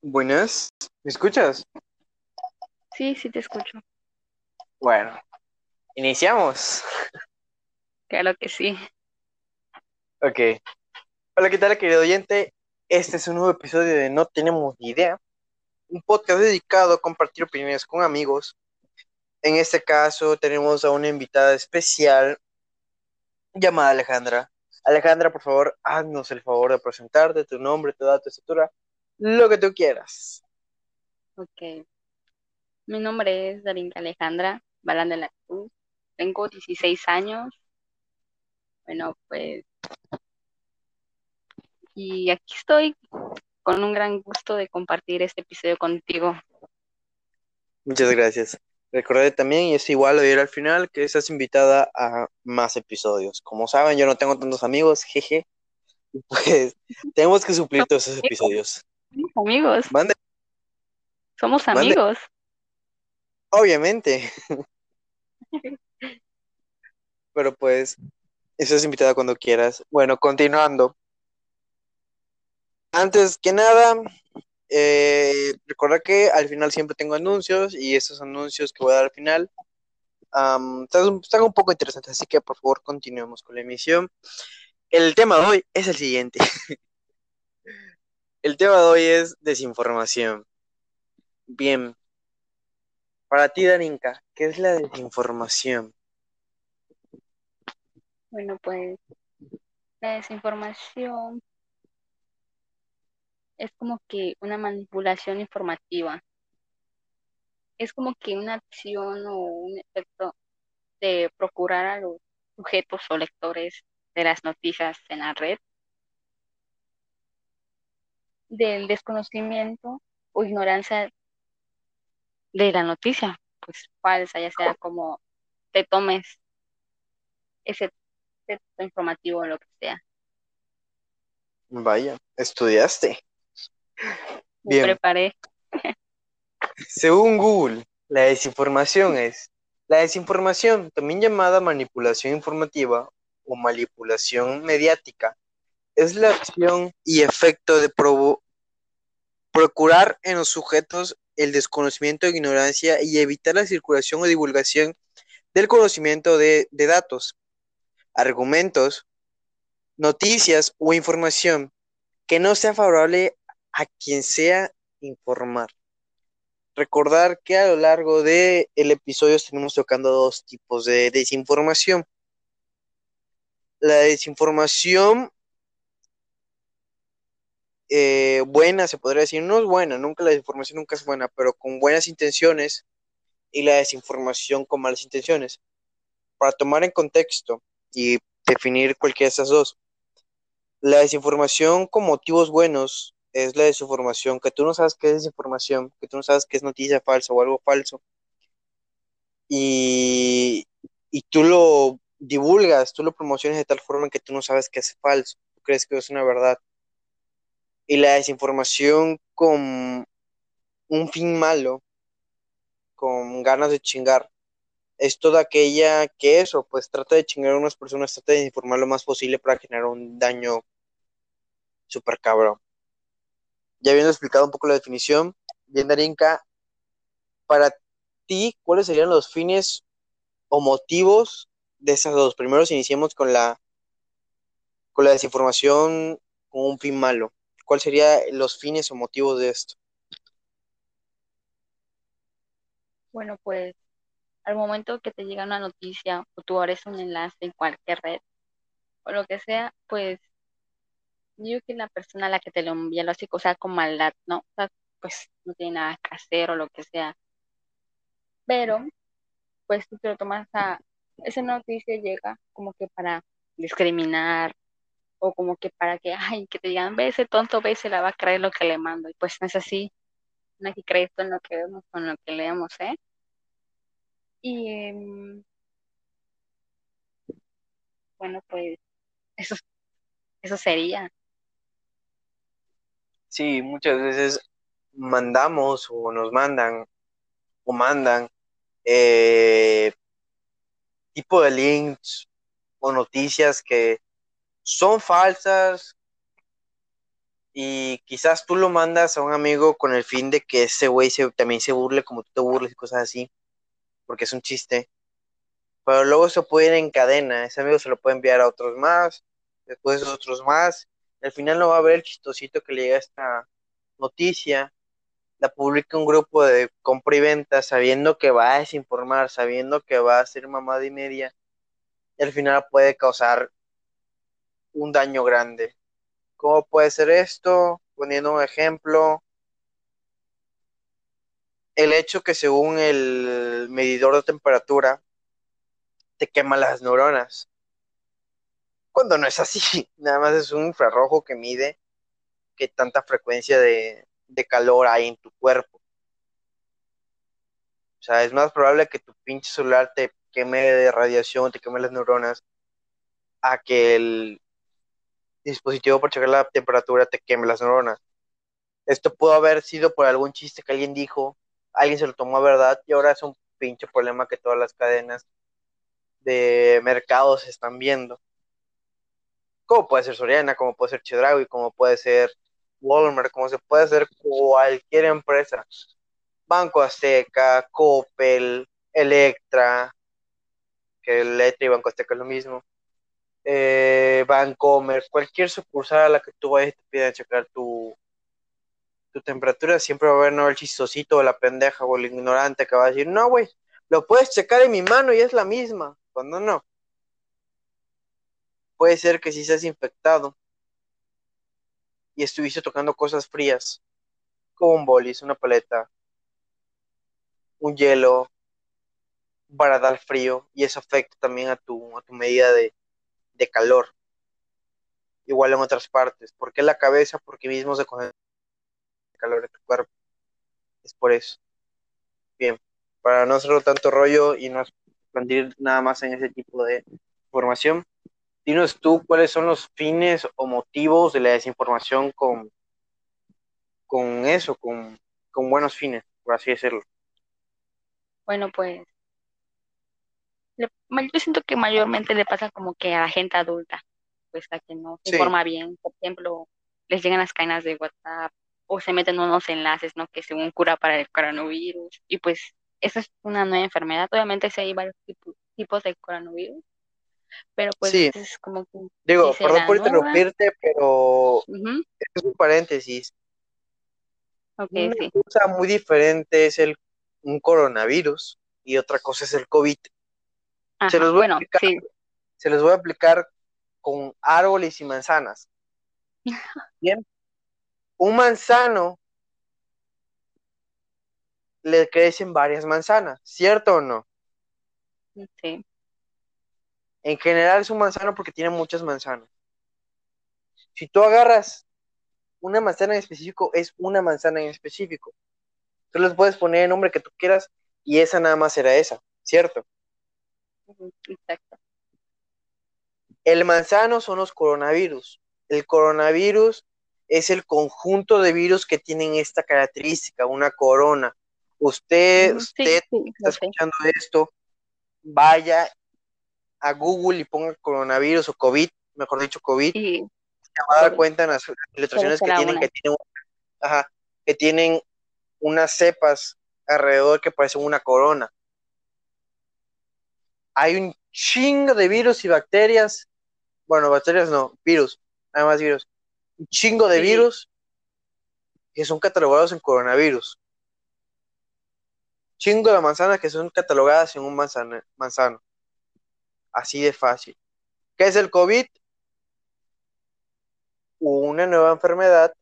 Buenas, ¿me escuchas? Sí, sí te escucho. Bueno, iniciamos. Claro que sí. Ok. Hola, ¿qué tal, querido oyente? Este es un nuevo episodio de No Tenemos Ni Idea, un podcast dedicado a compartir opiniones con amigos. En este caso tenemos a una invitada especial llamada Alejandra. Alejandra, por favor, haznos el favor de presentarte, tu nombre, tu edad, tu estatura, lo que tú quieras. Ok. Mi nombre es Darinka Alejandra Balán de la Cruz. Tengo 16 años. Bueno, pues. Y aquí estoy con un gran gusto de compartir este episodio contigo. Muchas gracias. Recordé también, y es igual oír al final, que estás invitada a más episodios. Como saben, yo no tengo tantos amigos, jeje. Pues tenemos que suplir todos esos episodios. Amigos. Mande, Somos amigos. obviamente. Pero pues, estás invitada cuando quieras. Bueno, continuando. Antes que nada, eh, recuerda que al final siempre tengo anuncios y esos anuncios que voy a dar al final am, están, están un poco interesantes, así que por favor continuemos con la emisión. El tema de hoy es el siguiente. El tema de hoy es desinformación. Bien, para ti, Darinka, ¿qué es la desinformación? Bueno, pues la desinformación es como que una manipulación informativa. Es como que una acción o un efecto de procurar a los sujetos o lectores de las noticias en la red del desconocimiento o ignorancia de la noticia, pues falsa, ya sea como te tomes ese texto informativo o lo que sea. Vaya, estudiaste. Me Bien. preparé. Según Google, la desinformación es la desinformación, también llamada manipulación informativa o manipulación mediática, es la acción y efecto de procurar en los sujetos el desconocimiento e ignorancia y evitar la circulación o divulgación del conocimiento de, de datos, argumentos, noticias o información que no sea favorable a quien sea informar. Recordar que a lo largo del episodio estaremos tocando dos tipos de desinformación. La desinformación eh, buena, se podría decir, no es buena, nunca la desinformación nunca es buena, pero con buenas intenciones y la desinformación con malas intenciones. Para tomar en contexto y definir cualquiera de esas dos, la desinformación con motivos buenos es la desinformación que tú no sabes qué es desinformación, que tú no sabes qué es noticia falsa o algo falso, y, y tú lo divulgas, tú lo promocionas de tal forma que tú no sabes que es falso, crees que es una verdad. Y la desinformación con un fin malo, con ganas de chingar, es toda aquella que eso, pues trata de chingar a unas personas, trata de informar lo más posible para generar un daño súper cabrón. Ya habiendo explicado un poco la definición, bien Darinka, para ti, ¿cuáles serían los fines o motivos de esas dos? Primero, si iniciamos con la, con la desinformación con un fin malo. ¿Cuáles serían los fines o motivos de esto? Bueno, pues al momento que te llega una noticia o tú abres un enlace en cualquier red o lo que sea, pues yo que la persona a la que te lo envía lo hace, o sea, con maldad, ¿no? O sea, pues no tiene nada que hacer o lo que sea. Pero, pues tú te lo tomas a, esa noticia llega como que para discriminar o como que para que, ay, que te digan, ve ese tonto, ve, se la va a creer lo que le mando. Y pues no es así, no hay que creer todo en lo que vemos con lo que leemos, ¿eh? Y em, bueno, pues eso, eso sería. Sí, muchas veces mandamos o nos mandan o mandan eh, tipo de links o noticias que son falsas, y quizás tú lo mandas a un amigo con el fin de que ese güey se, también se burle como tú te burles y cosas así, porque es un chiste. Pero luego se puede ir en cadena, ese amigo se lo puede enviar a otros más, después a otros más. Al final no va a haber el chistosito que le llega esta noticia, la publica un grupo de compra y venta sabiendo que va a desinformar, sabiendo que va a ser mamada y media, y al final puede causar un daño grande. ¿Cómo puede ser esto? Poniendo un ejemplo, el hecho que según el medidor de temperatura te quema las neuronas. Cuando no es así, nada más es un infrarrojo que mide qué tanta frecuencia de, de calor hay en tu cuerpo. O sea, es más probable que tu pinche celular te queme de radiación, te queme las neuronas, a que el dispositivo para checar la temperatura te queme las neuronas. Esto pudo haber sido por algún chiste que alguien dijo, alguien se lo tomó a verdad y ahora es un pinche problema que todas las cadenas de mercados están viendo. Como puede ser Soriana, como puede ser Chedraui, como puede ser Walmart, como se puede hacer cualquier empresa. Banco Azteca, Coppel, Electra, que Electra y Banco Azteca es lo mismo eh, Vancomer, cualquier sucursal a la que tú vayas te piden checar tu, tu temperatura, siempre va a haber ¿no? el chistosito o la pendeja o el ignorante que va a decir, no, güey, lo puedes checar en mi mano y es la misma, cuando no. Puede ser que si seas infectado y estuviste tocando cosas frías, como un bolis, una paleta, un hielo, para dar frío, y eso afecta también a tu, a tu medida de, de calor. Igual en otras partes. ¿Por qué la cabeza? Porque mismo se coge el calor de tu cuerpo. Es por eso. Bien, para no hacerlo tanto rollo y no expandir nada más en ese tipo de información, dinos tú cuáles son los fines o motivos de la desinformación con, con eso, con, con buenos fines, por así decirlo. Bueno, pues yo siento que mayormente le pasa como que a la gente adulta, pues a que no se informa bien. Por ejemplo, les llegan las cadenas de WhatsApp o se meten unos enlaces, ¿no? Que según cura para el coronavirus. Y pues esa es una nueva enfermedad. Obviamente sí hay varios tipos, de coronavirus. Pero pues es como que... Digo, perdón por interrumpirte, pero es un paréntesis. Okay, una cosa muy diferente es el un coronavirus y otra cosa es el COVID se los voy a explicar, se los voy a aplicar con árboles y manzanas. Bien. Un manzano le crecen varias manzanas, ¿cierto o no? Sí. En general es un manzano porque tiene muchas manzanas. Si tú agarras una manzana en específico, es una manzana en específico. Tú les puedes poner el nombre que tú quieras y esa nada más será esa, ¿cierto? Exacto. El manzano son los coronavirus. El coronavirus es el conjunto de virus que tienen esta característica, una corona. Usted, usted está escuchando esto, vaya a Google y ponga coronavirus o COVID, mejor dicho COVID, y se va a dar cuenta en las ilustraciones que tienen, que tienen, que tienen unas cepas alrededor que parecen una corona hay un chingo de virus y bacterias. Bueno, bacterias no, virus, nada más virus. Un chingo de virus que son catalogados en coronavirus. Chingo de manzanas que son catalogadas en un manzano, manzano. Así de fácil. ¿Qué es el COVID? Una nueva enfermedad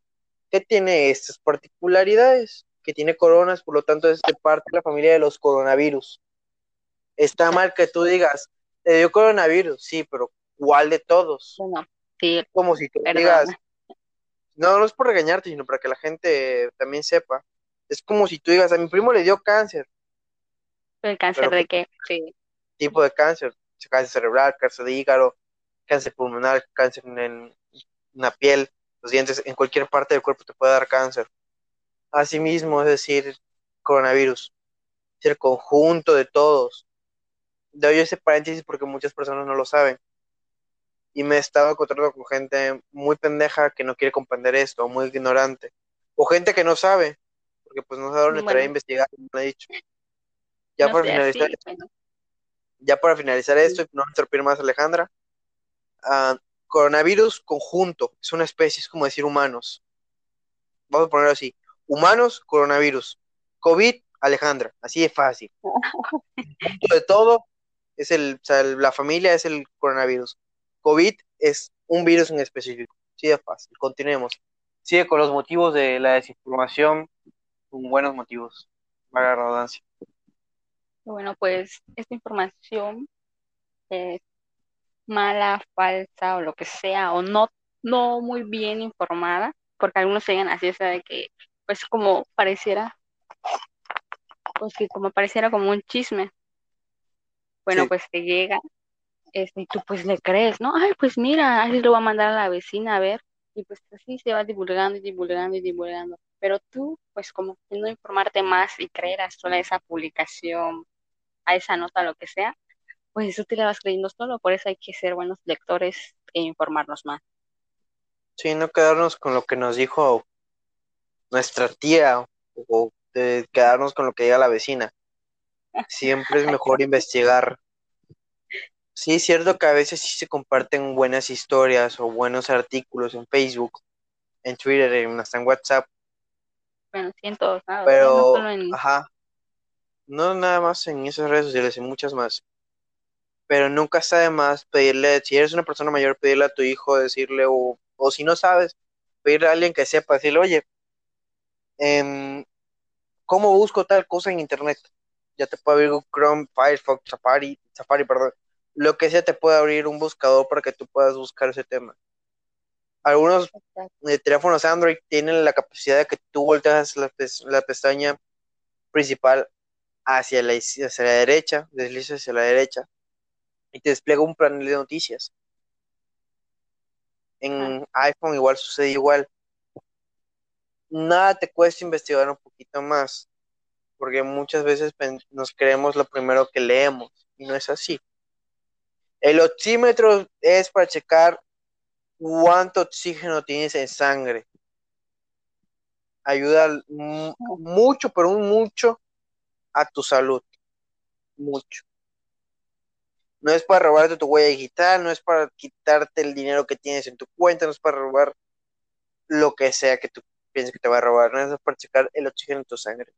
que tiene estas particularidades, que tiene coronas, por lo tanto es de parte de la familia de los coronavirus. Está mal que tú digas, le dio coronavirus, sí, pero ¿cuál de todos? Bueno, sí. Como si tú digas, no, no es por regañarte, sino para que la gente también sepa. Es como si tú digas, a mi primo le dio cáncer. ¿El cáncer de qué? Sí. Tipo de cáncer, cáncer cerebral, cáncer de hígado, cáncer pulmonar, cáncer en la piel, los dientes, en cualquier parte del cuerpo te puede dar cáncer. Asimismo, es decir, coronavirus, es el conjunto de todos doy ese paréntesis porque muchas personas no lo saben. y me estaba encontrando con gente muy pendeja que no quiere comprender esto, muy ignorante, o gente que no sabe, porque pues no sabe dónde a investigar, como he dicho. Ya para finalizar, ya para finalizar esto y no interrumpir más Alejandra, uh, coronavirus conjunto, es una especie, es como decir humanos. Vamos a ponerlo así, humanos, coronavirus, COVID, Alejandra, así de fácil. de todo, es el, o sea, la familia es el coronavirus. COVID es un virus en específico. Sí, es fácil. Continuemos. Sigue con los motivos de la desinformación, con buenos motivos. Vaga redundancia. Bueno, pues esta información es mala, falsa o lo que sea, o no, no muy bien informada, porque algunos llegan así, o sea, de que, pues como pareciera, pues que como pareciera como un chisme. Bueno, pues te llega este, y tú pues le crees, ¿no? Ay, pues mira, ahí lo va a mandar a la vecina a ver, y pues así se va divulgando y divulgando y divulgando. Pero tú, pues como que no informarte más y creer a sola esa publicación, a esa nota, lo que sea, pues eso te la vas creyendo solo, por eso hay que ser buenos lectores e informarnos más. Sí, no quedarnos con lo que nos dijo nuestra tía o quedarnos con lo que diga la vecina. Siempre es mejor investigar Sí, es cierto que a veces sí se comparten buenas historias o buenos artículos en Facebook, en Twitter, hasta en WhatsApp. Bueno, sí, en todos lados. Pero, ajá, no nada más en esas redes sociales, en muchas más. Pero nunca está de más pedirle, si eres una persona mayor, pedirle a tu hijo, decirle, o, o si no sabes, pedirle a alguien que sepa, decirle, oye, em, ¿cómo busco tal cosa en internet? Ya te puedo abrir Chrome, Firefox, Safari, Safari, perdón lo que sea te puede abrir un buscador para que tú puedas buscar ese tema. Algunos eh, teléfonos Android tienen la capacidad de que tú volteas la, pestaña principal hacia la, hacia la derecha, deslizas hacia la derecha y te despliega un panel de noticias. En iPhone igual sucede igual. Nada te cuesta investigar un poquito más, porque muchas veces nos creemos lo primero que leemos y no es así. El oxímetro es para checar cuánto oxígeno tienes en sangre. Ayuda mucho, pero mucho a tu salud. Mucho. No es para robarte tu huella digital, no es para quitarte el dinero que tienes en tu cuenta, no es para robar lo que sea que tú pienses que te va a robar, no es para checar el oxígeno en tu sangre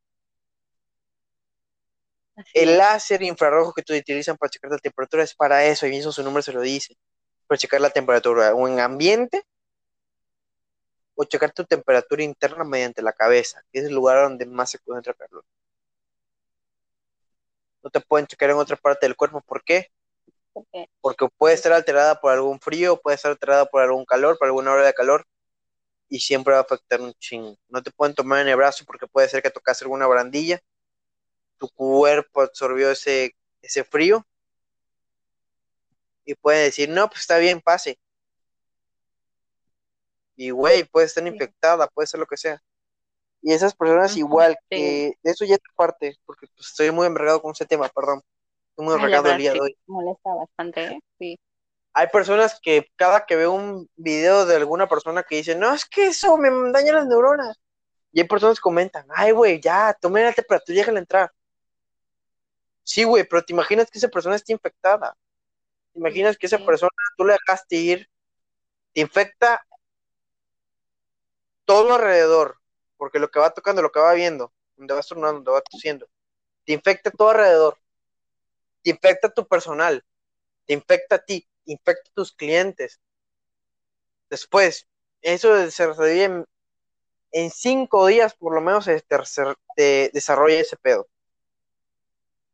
el láser infrarrojo que tú utilizan para checar la temperatura es para eso, y mismo su nombre se lo dice, para checar la temperatura o en ambiente o checar tu temperatura interna mediante la cabeza, que es el lugar donde más se concentra calor. No te pueden checar en otra parte del cuerpo, ¿por qué? Porque puede estar alterada por algún frío, puede estar alterada por algún calor, por alguna hora de calor, y siempre va a afectar un chingo. No te pueden tomar en el brazo porque puede ser que tocas alguna barandilla tu cuerpo absorbió ese, ese frío y puede decir, no, pues está bien, pase. Y güey, puede estar infectada, puede ser lo que sea. Y esas personas igual, que eso ya es parte, porque pues, estoy muy envergado con ese tema, perdón. Estoy muy envergado el día de hoy. Molesta bastante, ¿eh? sí. Hay personas que cada que veo un video de alguna persona que dice, no, es que eso me daña las neuronas. Y hay personas que comentan, ay, güey, ya, tome la temperatura y déjala entrar. Sí, güey, pero te imaginas que esa persona está infectada. Te imaginas que esa persona tú le dejaste ir, te infecta todo alrededor, porque lo que va tocando, lo que va viendo, donde va tornando, donde va tosiendo, te infecta todo alrededor, te infecta tu personal, te infecta a ti, te infecta a tus clientes. Después, eso se resolve en, cinco días, por lo menos, se, se desarrolla ese pedo.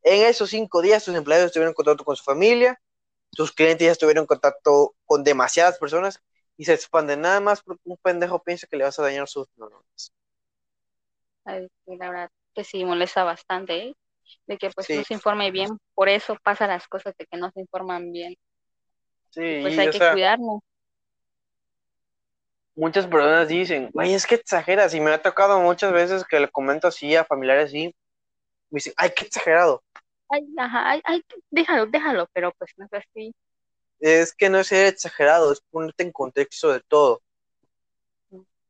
En esos cinco días, tus empleados estuvieron en contacto con su familia, tus clientes ya estuvieron en contacto con demasiadas personas y se expande nada más porque un pendejo piensa que le vas a dañar sus neuronas. Ay, la verdad que sí molesta bastante, ¿eh? De que pues no se informe bien, por eso pasan las cosas de que no se informan bien. Sí, pues hay que cuidarnos. Muchas personas dicen, güey, es que exageras, y me ha tocado muchas veces que le comento así a familiares así, me dicen, ay, qué exagerado ay, ajá, ay, ay, déjalo, déjalo, pero pues no es así. es que no es ser exagerado, es ponerte en contexto de todo.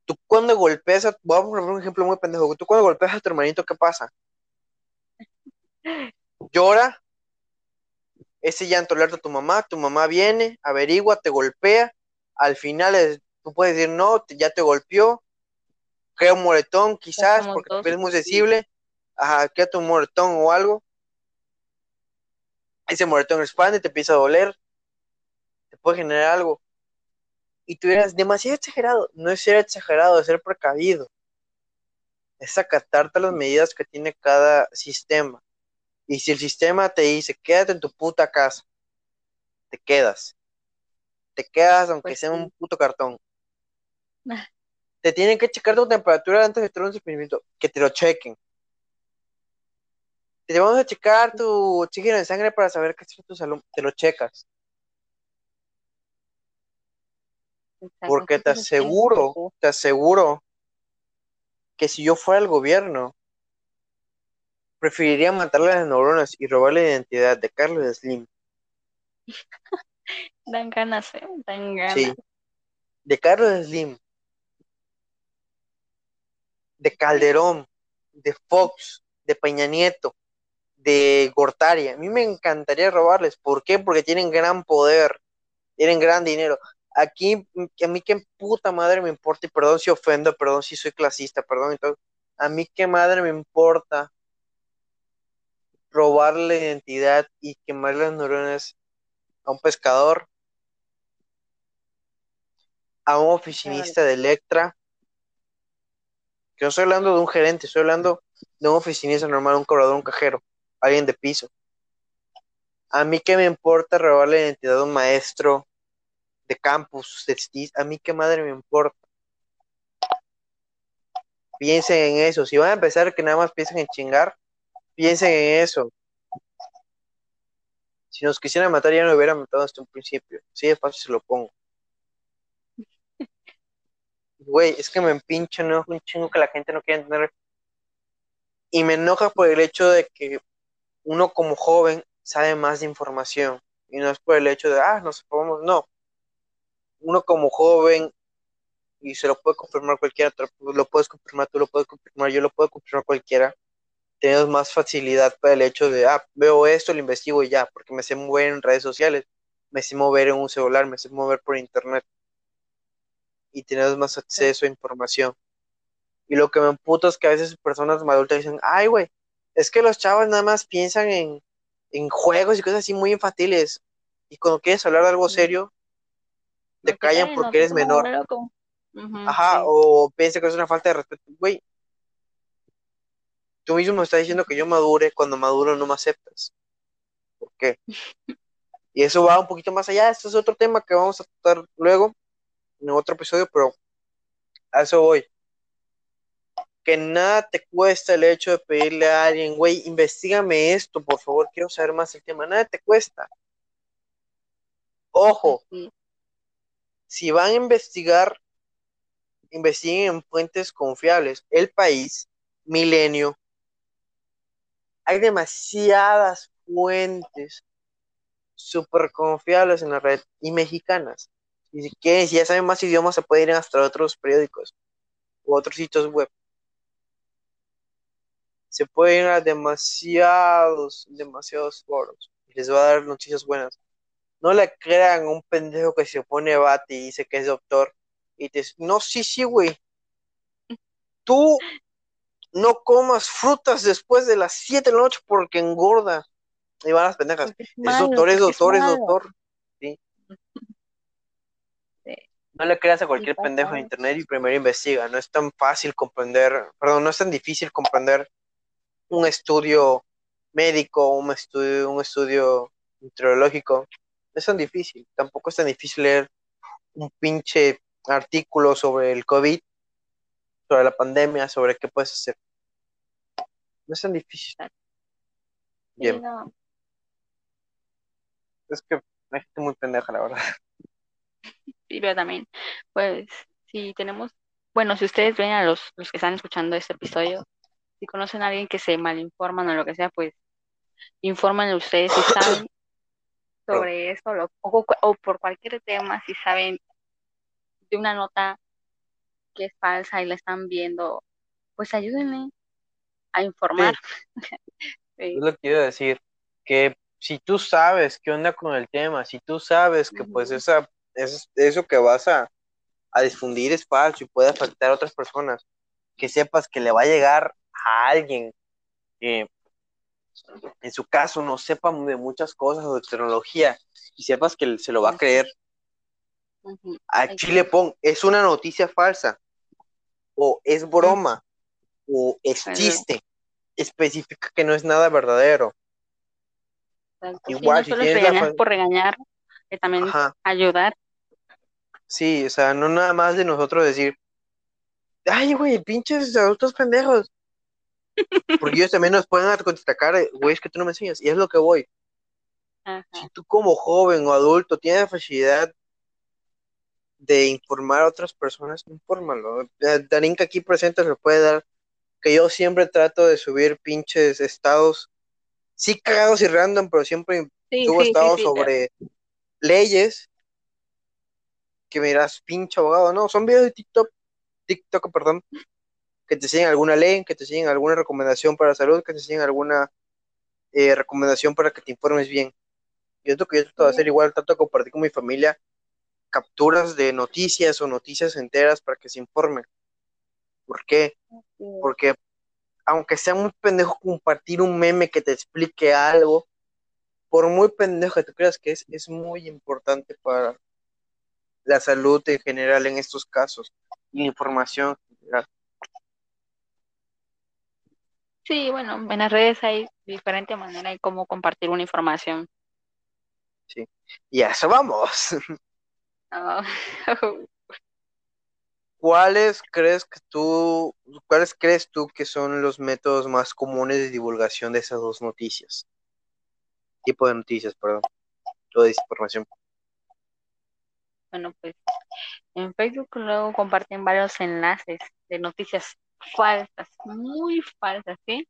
Tú cuando golpeas a, vamos a poner un ejemplo muy pendejo, tú cuando golpeas a tu hermanito, ¿qué pasa? Llora, ese llanto alerta a tu mamá, tu mamá viene, averigua, te golpea, al final es, tú puedes decir, no, ya te golpeó, crea un moretón quizás, porque es muy sensible, ajá, queda un moretón o algo, ese moretón expande, te empieza a doler, te puede generar algo. Y tú eras demasiado exagerado. No es ser exagerado, es ser precavido. Es acatarte las medidas que tiene cada sistema. Y si el sistema te dice, quédate en tu puta casa, te quedas. Te quedas aunque pues sea un puto cartón. te tienen que checar tu temperatura antes de tener un experimento. Que te lo chequen te vamos a checar tu oxígeno de sangre para saber qué es tu salud, te lo checas. Porque te aseguro, te aseguro que si yo fuera el gobierno, preferiría matarle a las neuronas y robar la identidad de Carlos Slim. dan ganas, ¿eh? Dan ganas. Sí. De Carlos Slim. De Calderón. De Fox. De Peña Nieto de Gortari. A mí me encantaría robarles. ¿Por qué? Porque tienen gran poder, tienen gran dinero. Aquí, a mí qué puta madre me importa, y perdón si ofendo, perdón si soy clasista, perdón A mí qué madre me importa robar la identidad y quemar las neuronas a un pescador, a un oficinista de Electra, que no estoy hablando de un gerente, estoy hablando de un oficinista normal, un cobrador, un cajero alguien de piso. A mí qué me importa robar la identidad de un maestro de campus, de a mí qué madre me importa. Piensen en eso. Si van a empezar que nada más piensen en chingar, piensen en eso. Si nos quisieran matar, ya no hubieran matado hasta un principio. Sí, de fácil se lo pongo. Güey, es que me empincha, ¿no? Un chingo que la gente no quiere entender. Y me enoja por el hecho de que uno como joven sabe más de información y no es por el hecho de, ah, nos podemos, no. Uno como joven, y se lo puede confirmar cualquiera, lo puedes confirmar, tú lo puedes confirmar, yo lo puedo confirmar cualquiera, tenemos más facilidad para el hecho de, ah, veo esto, lo investigo y ya, porque me sé mover en redes sociales, me sé mover en un celular, me sé mover por internet. Y tenemos más acceso a información. Y lo que me emputa es que a veces personas adultas dicen, ay, güey, es que los chavos nada más piensan en, juegos y cosas así muy infantiles. Y cuando quieres hablar de algo serio, te callan porque eres menor. Ajá, o piensa que es una falta de respeto. Güey, tú mismo me estás diciendo que yo madure, cuando maduro no me aceptas. ¿Por qué? Y eso va un poquito más allá. Esto es otro tema que vamos a tratar luego en otro episodio, pero a eso voy que nada te cuesta el hecho de pedirle a alguien, güey, investigame esto, por favor, quiero saber más el tema, nada te cuesta. Ojo, si van a investigar, investiguen en fuentes confiables. El país, Milenio, hay demasiadas fuentes súper confiables en la red y mexicanas. Y si quieren, si ya saben más idiomas, se pueden ir hasta otros periódicos u otros sitios web se puede ir a demasiados, demasiados foros y les va a dar noticias buenas. No le crean un pendejo que se pone bate y dice que es doctor y te dice, no, sí, sí, güey. Tú no comas frutas después de las 7 de la noche porque engorda. Y van las pendejas. Es, doctor, es doctor, es, doctor. ¿Sí? No le creas a cualquier pendejo en internet y primero investiga. No es tan fácil comprender, perdón, no es tan difícil comprender un estudio médico, un estudio, un estudio meteorológico, no es tan difícil. Tampoco es tan difícil leer un pinche artículo sobre el COVID, sobre la pandemia, sobre qué puedes hacer. No es tan difícil. Bien. Es que hay gente muy pendeja, la verdad. Sí, pero también, pues, si tenemos, bueno, si ustedes ven a los, los que están escuchando este episodio, si conocen a alguien que se malinforman o lo que sea, pues informen ustedes si saben sobre eso o, por cualquier tema, si saben de una nota que es falsa y la están viendo, pues ayúdenme a informar. Es lo que quiero decir, que si tú sabes qué onda con el tema, si tú sabes que pues esa, es, eso que vas a, a difundir es falso y puede afectar a otras personas, que sepas que le va a llegar a alguien que en su caso no sepa de muchas cosas o de tecnología y sepas que se lo va a creer. A Chile Pong es una noticia falsa o es broma o es chiste. Especifica que no es nada verdadero. Igual, si, no por regañar, que también ayudar. Sí, o sea, no nada más de nosotros decir, ay, güey, pinches adultos pendejos. Porque ellos también nos pueden contraatacar, güey, es que tú no me enseñas, y es lo que voy. Si tú como joven o adulto tienes facilidad de informar a otras personas, infórmalo. Darinka aquí presente se puede dar que yo siempre trato de subir pinches estados, sí cagados y random, pero siempre subo estados sobre leyes que miras, pinche abogado, no, son videos de TikTok, TikTok, perdón, que te enseñan alguna ley, que te enseñan alguna recomendación para la salud, que te enseñan alguna eh, recomendación para que te informes bien. Y es lo que yo trato de hacer igual, trato de compartir con mi familia capturas de noticias o noticias enteras para que se informen. ¿Por qué? Porque aunque sea muy pendejo compartir un meme que te explique algo, por muy pendejo que tú creas que es, es muy importante para la salud en general en estos casos, la información general. Sí, bueno, en las redes hay diferentes maneras de cómo compartir una información. Sí, y a eso vamos. Oh. ¿Cuáles crees que tú, cuáles crees tú que son los métodos más comunes de divulgación de esas dos noticias? Tipo de noticias, perdón, o de desinformación. Bueno, pues en Facebook luego comparten varios enlaces de noticias falsas, muy falsas, ¿sí?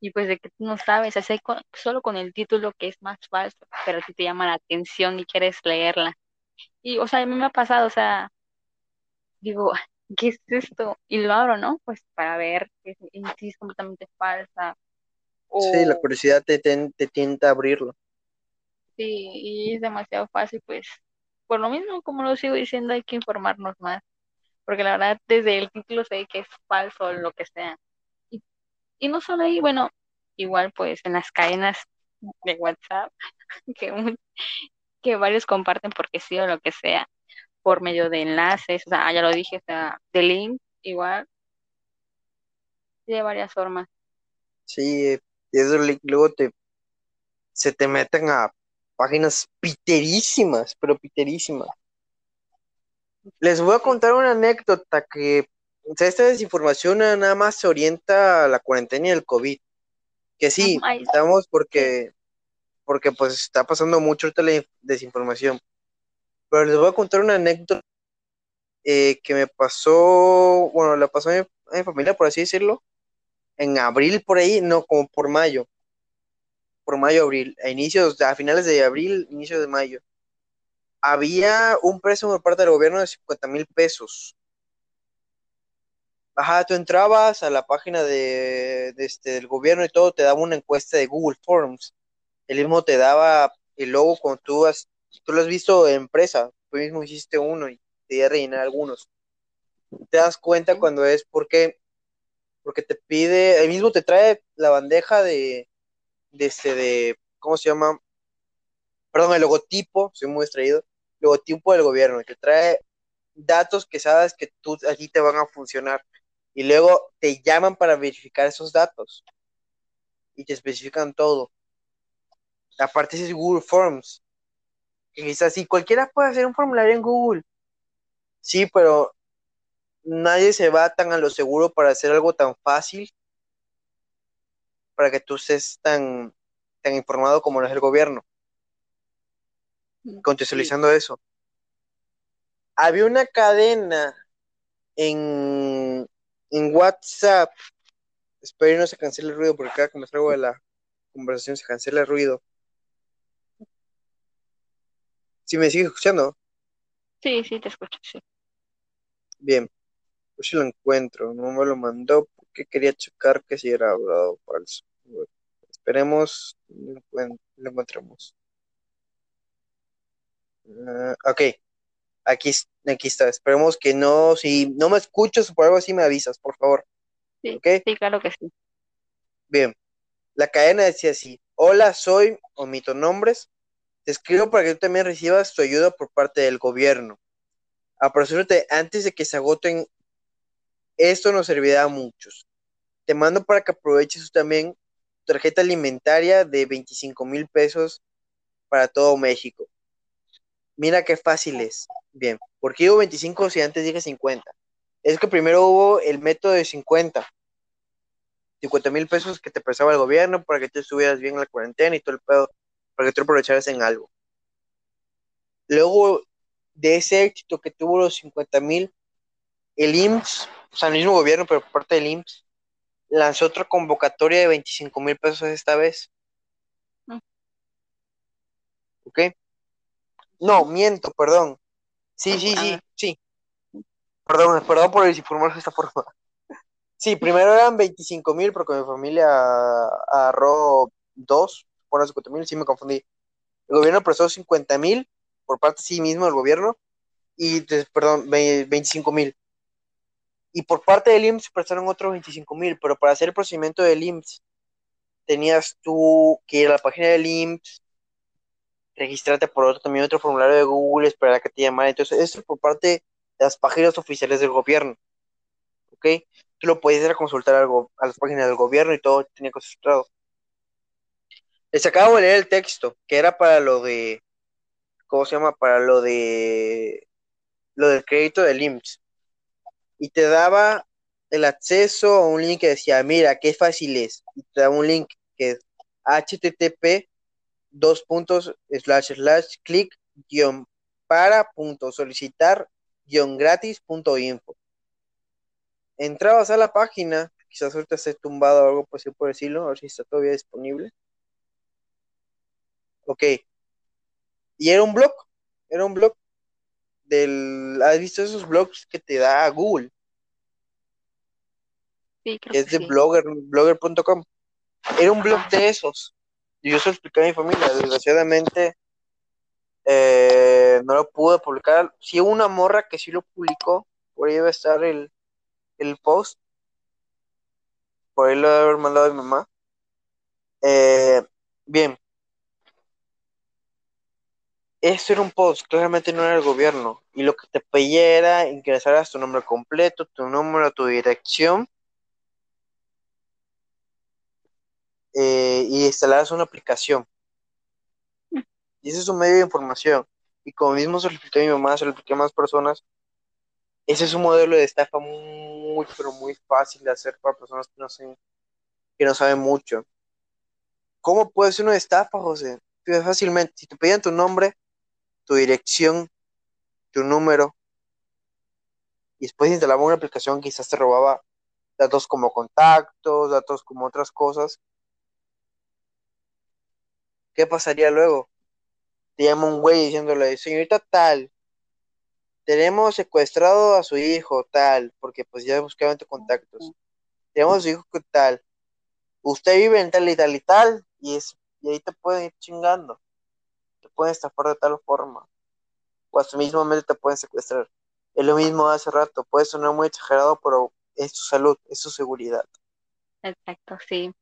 Y pues de que tú no sabes, así solo con el título que es más falso, pero si te llama la atención y quieres leerla. Y, o sea, a mí me ha pasado, o sea, digo, ¿qué es esto? Y lo abro, ¿no? Pues para ver que si es completamente falsa. Sí, la curiosidad te, te tienta a abrirlo. Sí, y es demasiado fácil, pues, por lo mismo, como lo sigo diciendo, hay que informarnos más porque la verdad desde el título sé que es falso lo que sea. Y, y no solo ahí, bueno, igual pues en las cadenas de WhatsApp, que, varios comparten porque sí o lo que sea, por medio de enlaces, o sea, ya lo dije, o sea, de link, igual, de varias formas. Sí, y eso luego te, se te meten a páginas piterísimas, pero piterísimas. Les voy a contar una anécdota que esta desinformación nada más se orienta a la cuarentena y el COVID. Que sí, estamos porque, porque pues está pasando mucho la desinformación. Pero les voy a contar una anécdota eh, que me pasó, bueno, la pasó a mi, familia, por así decirlo, en abril por ahí, no, como por mayo. Por mayo, abril, a inicios, a finales de abril, inicio de mayo había un préstamo por parte del gobierno de 50 mil pesos. Ajá, tú entrabas a la página de, este, del gobierno y todo, te daba una encuesta de Google Forms. El mismo te daba el logo cuando tú, has, tú lo has visto en empresa, tú mismo hiciste uno y te iba a rellenar algunos. Te das cuenta cuando es porque, porque te pide, el mismo te trae la bandeja de, de este, de, ¿cómo se llama? Perdón, el logotipo, soy muy distraído logotipo del gobierno, que trae datos que sabes que tú allí te van a funcionar y luego te llaman para verificar esos datos y te especifican todo. Aparte es Google Forms. Es así, cualquiera puede hacer un formulario en Google. Sí, pero nadie se va tan a lo seguro para hacer algo tan fácil para que tú estés tan, tan informado como lo es el gobierno contextualizando eso. Había una cadena en, en WhatsApp. Espero que no se cancele el ruido porque cada que me traigo de la conversación se cancela el ruido. ¿Sí me sigue escuchando? Sí, sí, te escucho, sí. Bien, pues si lo encuentro, no me lo mandó porque quería checar que si era verdad o falso. Bueno, esperemos lo encontremos. Ah, ok, aquí, aquí está. Esperemos que no, si no me escuchas o por algo así me avisas, por favor. Sí, ¿Ok? sí, claro que sí. Bien, la cadena decía así, hola, soy, omito nombres, te escribo para que tú también recibas tu ayuda por parte del gobierno. Apresúrate antes de que se agoten, esto nos servirá a muchos. Te mando para que aproveches también tu tarjeta alimentaria de 25 mil pesos para todo México. Mira qué fácil es. Bien, ¿por qué hubo 25 si antes dije 50? Es que primero hubo el método de 50. 50 mil pesos que te prestaba el gobierno para que tú estuvieras bien en la cuarentena y todo el pedo, para que tú aprovecharas en algo. Luego de ese éxito que tuvo los 50 mil, el IMSS, o sea, el mismo gobierno, pero por parte del IMSS, lanzó otra convocatoria de 25 mil pesos esta vez. Mm. ¿Ok? No, miento, perdón. Sí, sí, sí, Ah. sí. Perdón, perdón por desinformarse de esta forma. Sí, primero eran 25 mil porque mi familia agarró dos, fueron 50 mil, sí me confundí. El gobierno prestó 50 mil por parte sí mismo del gobierno y, de- perdón, ve- 25 mil. Y por parte del IMSS prestaron otros 25 mil, pero para hacer el procedimiento del IMSS tenías tú que ir a la página del IMSS, registrarte por otro, también otro formulario de Google, esperar a que te llamaran. Entonces, esto es por parte de las páginas oficiales del gobierno. ¿Ok? Tú lo puedes ir a consultar algo, a las páginas del gobierno y todo tenía consultado. Les acabo de leer el texto, que era para lo de, ¿cómo se llama? Para lo de, lo del crédito del IMSS. Y te daba el acceso a un link que decía, mira, qué fácil es. Y te daba un link que es http dos puntos slash slash clic guion para punto solicitar guion gratis punto info. Entrabas a la página, quizás ahorita esté tumbado o algo por así por decirlo, a ver si está todavía disponible. Ok. Y era un blog, era un blog del, ¿has visto esos blogs que te da Google? Sí, creo Que es que de sí. blogger, blogger.com. Era un blog de esos. Yo se lo expliqué a mi familia. Desgraciadamente, eh, no lo pude publicar. Sí, una morra que sí lo publicó. Por ahí va a estar el, el post. Por ahí lo debe haber mandado a mi mamá. Eh, bien. Esto era un post, claramente no era el gobierno. Y lo que te pedía era ingresaras tu nombre completo, tu número, tu dirección. Eh, y instalaras una aplicación. Y ese es un medio de información. Y como mismo se lo expliqué a mi mamá, se lo expliqué a más personas, ese es un modelo de estafa muy, pero muy fácil de hacer para personas que no, saben, que no saben mucho. ¿Cómo puede ser una estafa, José? Fácilmente, si te pedían tu nombre, tu dirección, tu número, y después instalaba una aplicación, quizás te robaba datos como contactos, datos como otras cosas. ¿Qué pasaría luego? Te llama un güey diciéndole, señorita tal, tenemos secuestrado a su hijo tal, porque pues ya buscaban tus contactos. Tenemos a su hijo tal. Usted vive en tal y tal y tal, y, es, y ahí te pueden ir chingando. Te pueden estafar de tal forma. O hasta mismamente te pueden secuestrar. Es lo mismo hace rato. Puede sonar muy exagerado, pero es tu salud, es tu seguridad. Exacto, sí.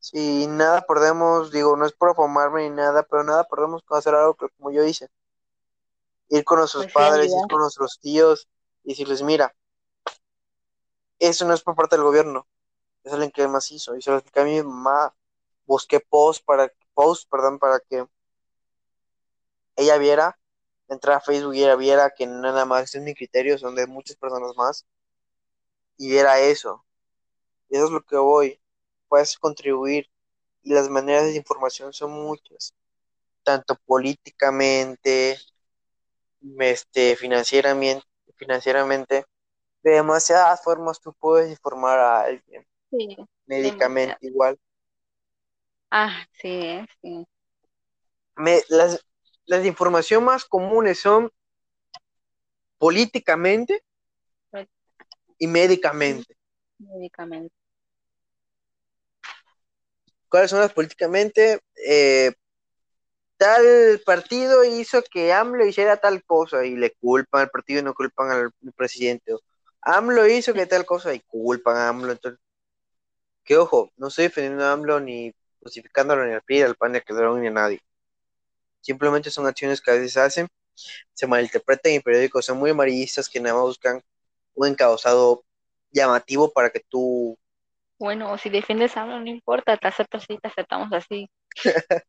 Si nada perdemos, digo, no es por afamarme ni nada, pero nada perdemos con hacer algo que, como yo hice. Ir con nuestros Pues padres, ir con nuestros tíos y decirles, mira, eso no es por parte del gobierno, es alguien que más hizo. Y se lo expliqué a mi mamá, busqué post para, post, perdón, para que ella viera, entrar a Facebook y ella viera que no nada más este es mi criterio, son de muchas personas más, y viera eso. Y eso es lo que voy. Puedes contribuir. Y las maneras de información son muchas, tanto políticamente, este, financieramente, financieramente. De demasiadas formas tú puedes informar a alguien. Sí, Médicamente demasiado. igual. Ah, sí, sí. Me, las, las información más comunes son políticamente y médicamente. Médicamente. ¿Cuáles son las políticamente? Eh, tal partido hizo que AMLO hiciera tal cosa y le culpan al partido y no culpan al presidente. AMLO hizo que tal cosa y culpan a AMLO. Entonces, que ojo, no estoy defendiendo a AMLO ni justificándolo ni al PRI, al PAN, ni al ni a nadie. Simplemente son acciones que a veces hacen, se malinterpretan en periódicos, son muy amarillistas que nada más buscan un encauzado llamativo para que tú... Bueno, si defiendes a no importa, te acepto así, te aceptamos así.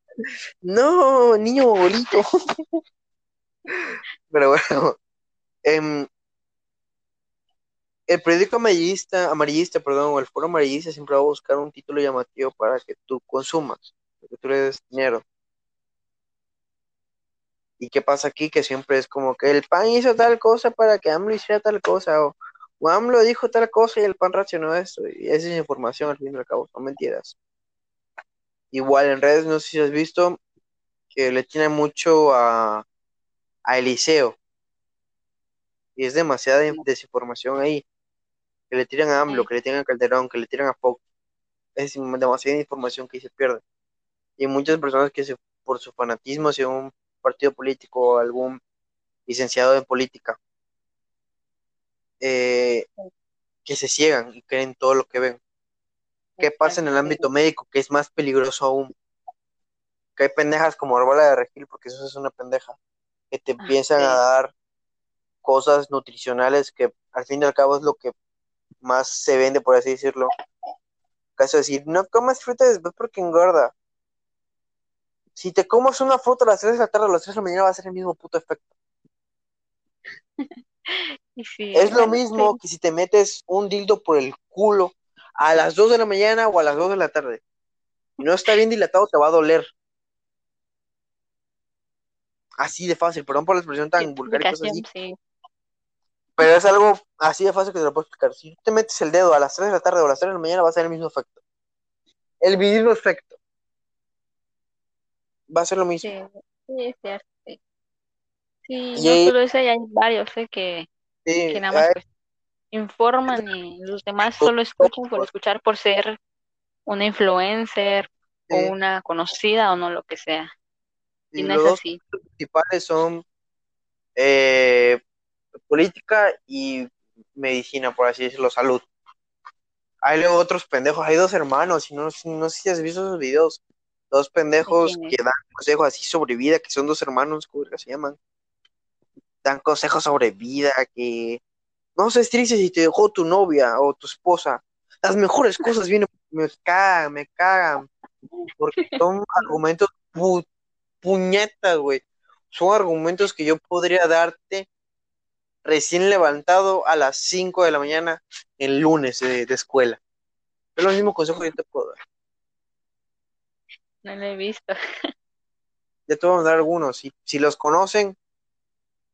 no, niño bonito. Pero bueno, em, el periódico amarillista, amarillista, perdón, o el foro amarillista siempre va a buscar un título llamativo para que tú consumas, para que tú le des dinero. ¿Y qué pasa aquí? Que siempre es como que el PAN hizo tal cosa para que AMLO hiciera tal cosa, o, AMLO dijo tal cosa y el PAN racionó esto, y esa es información al fin y al cabo, son mentiras. Igual en redes, no sé si has visto que le tiene mucho a, a Eliseo, y es demasiada desinformación ahí, que le tiran a AMLO, que le tiran a Calderón, que le tiran a Fox, es demasiada información que se pierde. Y muchas personas que se, por su fanatismo hacia un partido político o algún licenciado en política, eh, que se ciegan y creen todo lo que ven. ¿Qué pasa en el ámbito médico? Que es más peligroso aún. Que hay pendejas como Arbala de Regil, porque eso es una pendeja, que te ah, empiezan a dar cosas nutricionales que al fin y al cabo es lo que más se vende, por así decirlo. Caso de decir, no comas fruta después porque engorda si te comas una fruta a las 3 de la tarde a las 3 de la mañana va a ser el mismo puto efecto. es lo mismo que si te metes un dildo por el culo a las 2 de la mañana o a las 2 de la tarde. Y no está bien dilatado, te va a doler. Así de fácil, perdón por la expresión tan vulgar y cosas así. Pero es algo así de fácil que te lo puedo explicar. Si te metes el dedo a las 3 de la tarde o a las 3 de la mañana, va a ser el mismo efecto. El mismo efecto va a ser lo mismo. Sí, es cierto. Sí, no solo ese, hay varios ¿eh? que, que nada más pues, informan y los demás solo escuchan por escuchar por ser una influencer o una conocida o no lo que sea. Y, no los es principales son eh, política y medicina, por así decirlo, salud. Hay luego otros pendejos, hay dos hermanos, y no, no sé si has visto esos videos, Dos pendejos que dan consejos así sobre vida, que son dos hermanos, ¿cómo se llaman? Dan consejos sobre vida, que no se triste si te dejó tu novia o tu esposa. Las mejores cosas vienen, me cagan, me cagan. Porque son argumentos puñetas, güey. Son argumentos que yo podría darte recién levantado a las 5 de la mañana el lunes de, de escuela. Es lo mismo consejo que yo te puedo dar. No lo he visto. Ya te voy a dar algunos. Si, si los conocen,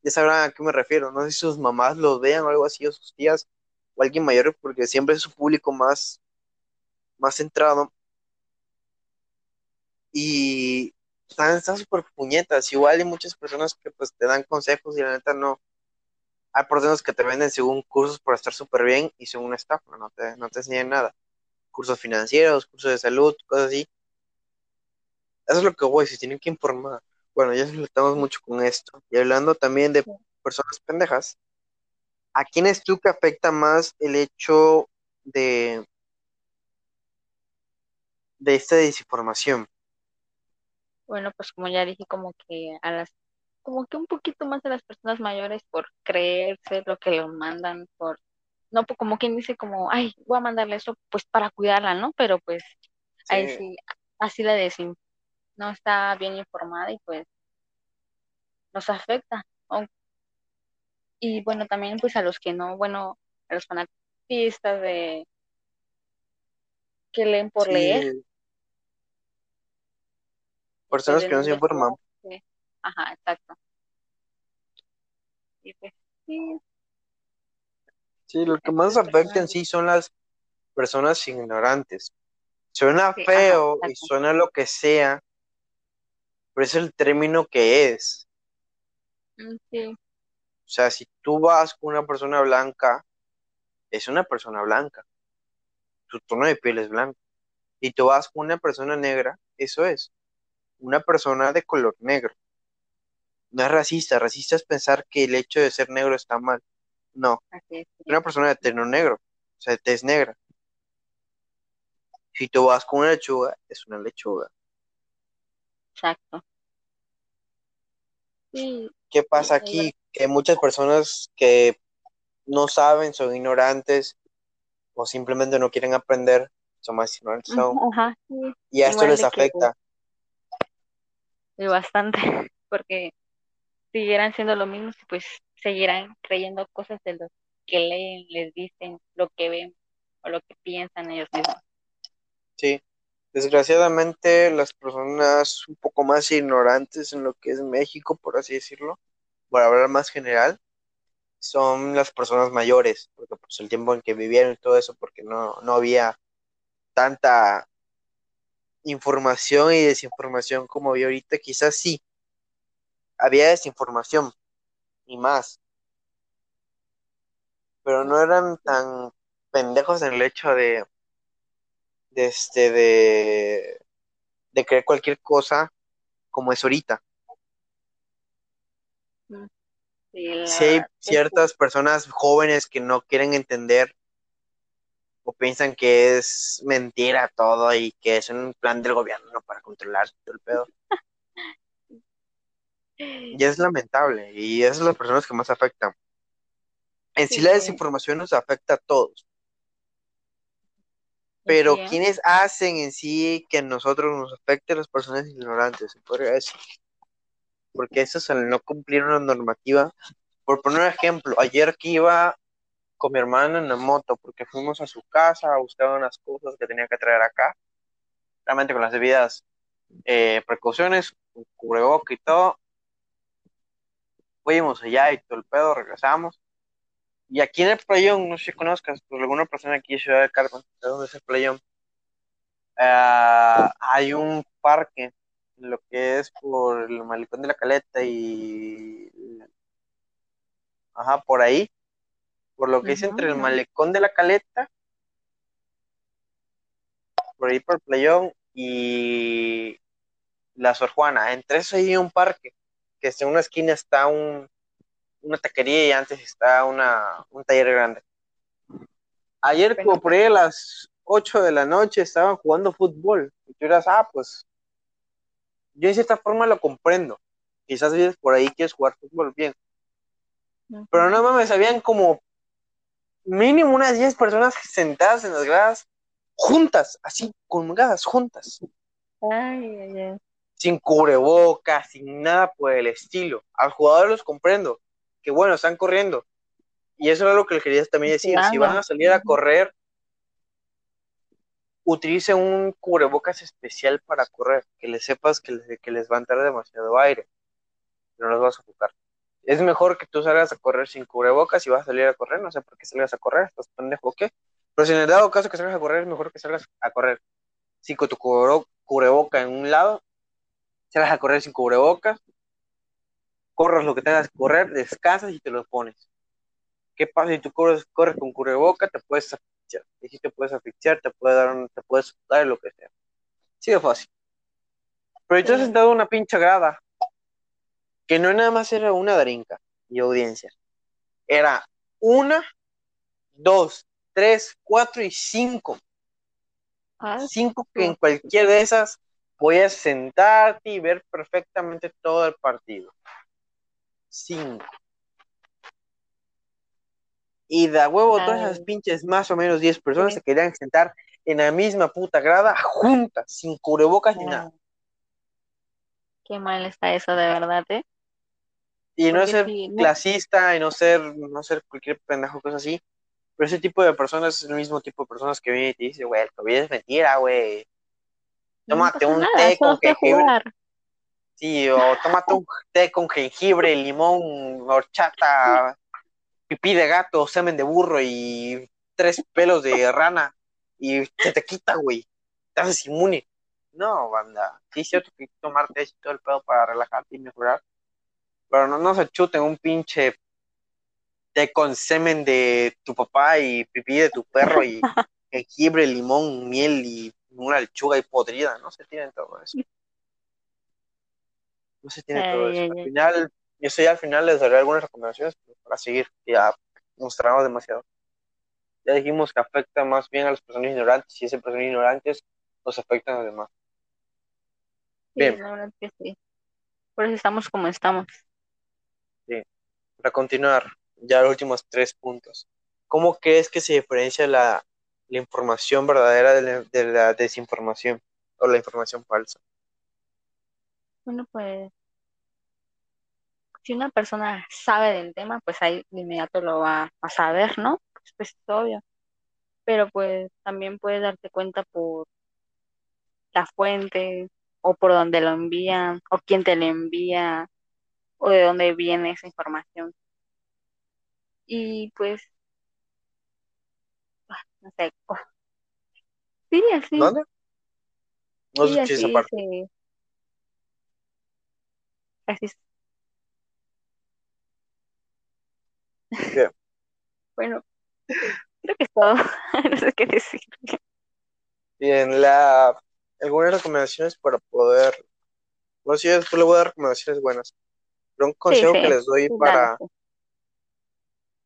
ya sabrán a qué me refiero. No sé si sus mamás los vean o algo así, o sus tías, o alguien mayor, porque siempre es su público más, más centrado. Y están súper puñetas. Igual hay muchas personas que pues te dan consejos y la neta no. Hay personas que te venden según cursos para estar súper bien y según estafa, no te, no te enseñan nada. Cursos financieros, cursos de salud, cosas así eso es lo que voy, si tienen que informar. Bueno, ya estamos mucho con esto. Y hablando también de personas pendejas, ¿a quién es tú que afecta más el hecho de, de esta desinformación? Bueno, pues como ya dije, como que a las, como que un poquito más a las personas mayores por creerse lo que le mandan, por, no, pues como quien dice como, ay, voy a mandarle eso, pues para cuidarla, ¿no? Pero pues ahí sí, así la desinformación no está bien informada y pues nos afecta. Y bueno, también pues a los que no, bueno, a los fanatistas de que leen por leer. Personas que no se informan. Ajá, exacto. Y pues, sí. Sí, lo que más afecta en sí son las personas ignorantes. Suena feo y suena lo que sea, pero es el término que es. Mm, O sea, si tú vas con una persona blanca, es una persona blanca. Su tono de piel es blanco. Y tú vas con una persona negra, eso es. Una persona de color negro. No es racista. Racista es pensar que el hecho de ser negro está mal. No. es. Una persona de terno negro, o sea, de tez negra. Si tú vas con una lechuga, es una lechuga. Exacto. Sí, ¿Qué pasa aquí? Que muchas personas que no saben, son ignorantes o simplemente no quieren aprender, son más ignorantes aún, Ajá, sí, y a esto igual les que- afecta. sí, bastante, porque siguieran siendo lo mismo, pues seguirán creyendo cosas de lo que leen, les dicen, lo que ven o lo que piensan ellos mismos. Sí, desgraciadamente las personas un poco más ignorantes en lo que es México, por así decirlo, por hablar más general, son las personas mayores, porque pues el tiempo en que vivieron y todo eso, porque no, no había tanta información y desinformación como había ahorita, quizás sí, había desinformación y más, pero no eran tan pendejos en el hecho de, de este, de, de creer cualquier cosa como es ahorita. Sí, la Si hay es ciertas personas jóvenes que no quieren entender o piensan que es mentira todo y que es un plan del gobierno para controlar todo el pedo. Y es lamentable y son las personas que más afectan. En sí, la desinformación nos afecta a todos, pero quienes hacen en sí que a nosotros nos afecte a las personas ignorantes, se podría decir. Porque eso es al no cumplir una normativa. Por poner un ejemplo, ayer que iba con mi hermano en la moto, porque fuimos a su casa a buscar unas cosas que tenía que traer acá, realmente con las debidas eh, precauciones, cubreboca y todo. Fuimos allá y todo el pedo, regresamos. Y aquí en el playón, no sé si conozcas, pues alguna persona aquí de Ciudad de Carmen, ¿de dónde es el playón? Ah, hay un parque, lo que es por el malecón de la Caleta y... Ajá, por ahí, por lo que es entre el malecón de la Caleta, por ahí por el playón y la Sor Juana. Entre eso hay un parque, que en una esquina está un, una taquería y antes está una, un taller grande. Ayer, Bueno. como por ahí a las 8 de la noche, estaban jugando fútbol. Y tú dirás, ah, pues, yo en cierta forma lo comprendo. Quizás vives por ahí quieres jugar fútbol bien. Ujú. Pero no mames, habían como mínimo unas 10 personas sentadas en las gradas, juntas, así, colgadas, juntas. Ay, ay, ay. sin cubrebocas, sin nada por el estilo. Al jugador los comprendo, que bueno, están corriendo. Y eso era lo que les quería también decir. Si van a salir a correr, utilicen un cubrebocas especial para correr, que les sepas que les, que les va a entrar demasiado aire, no los vas a sofocar. Es mejor que tú salgas a correr sin cubrebocas y vas a salir a correr, no sé por qué salgas a correr, estás pendejo o qué. Pero si en el dado caso que salgas a correr, es mejor que salgas a correr. Sí, con tu cubre- cubreboca en un lado, salgas a correr sin cubrebocas, corras lo que tengas que correr, descansas y te lo pones. ¿Qué pasa si tú corres, corres con cubreboca? Te puedes asfixiar. Y si te puedes asfixiar, te puede dar un, te puedes dar lo que sea. Sí, de fácil. Pero yo he sentado en una pincha grada, que no nada más era una drinka y audiencia. Era una, dos, tres, cuatro y cinco. Ah, Cinco que en cualquier de esas podías sentarte y ver perfectamente todo el partido. Cinco. Y de a huevo, todas esas pinches más o menos 10 personas Sí. se querían sentar en la misma puta grada, juntas, sin cubrebocas ni nada. Qué mal está eso, de verdad, ¿eh? Y no Porque ser sí, no- clasista y no ser, no ser cualquier pendejo cosa así. Pero ese tipo de personas es el mismo tipo de personas que viene y te dice, güey, el COVID es mentira, güey. Tómate un nada, té con jengibre. jugar. Sí, o tómate un té con jengibre, limón, horchata, pipí de gato, semen de burro y tres pelos de rana. Y se te quita, güey. Te haces inmune. No, banda. Sí, es cierto que hay que tomar té y todo el pedo para relajarte y mejorar. Pero no, no se chuten un pinche té con semen de tu papá y pipí de tu perro y jengibre, limón, miel y una lechuga y podrida. No se tienen todo eso. No se tiene todo eso. ay, Al final, yo estoy al final les daré algunas recomendaciones para seguir. Ya mostramos demasiado. Ya dijimos que afecta más bien a las personas ignorantes y esas personas ignorantes nos afectan a los demás. Sí, Bien. la verdad que sí. Por eso estamos como estamos. Para continuar, ya los últimos tres puntos. ¿Cómo crees que se diferencia la, la información verdadera de la, de la desinformación o la información falsa? Bueno, pues si una persona sabe del tema, pues ahí de inmediato lo va a saber, ¿no? Pues, pues es obvio. Pero pues también puedes darte cuenta por la fuente o por dónde lo envían o quién te lo envía o de dónde viene esa información. Y pues, ah, no sé, oh, sí, así, ¿Dónde? No sí, esa parte. se, así, es. Bien. bueno, creo que es todo, no sé qué decir. Bien, la, algunas recomendaciones para poder, bueno, sí, después le voy a dar recomendaciones buenas, pero un Sí, consejo que les doy para, dale, sí.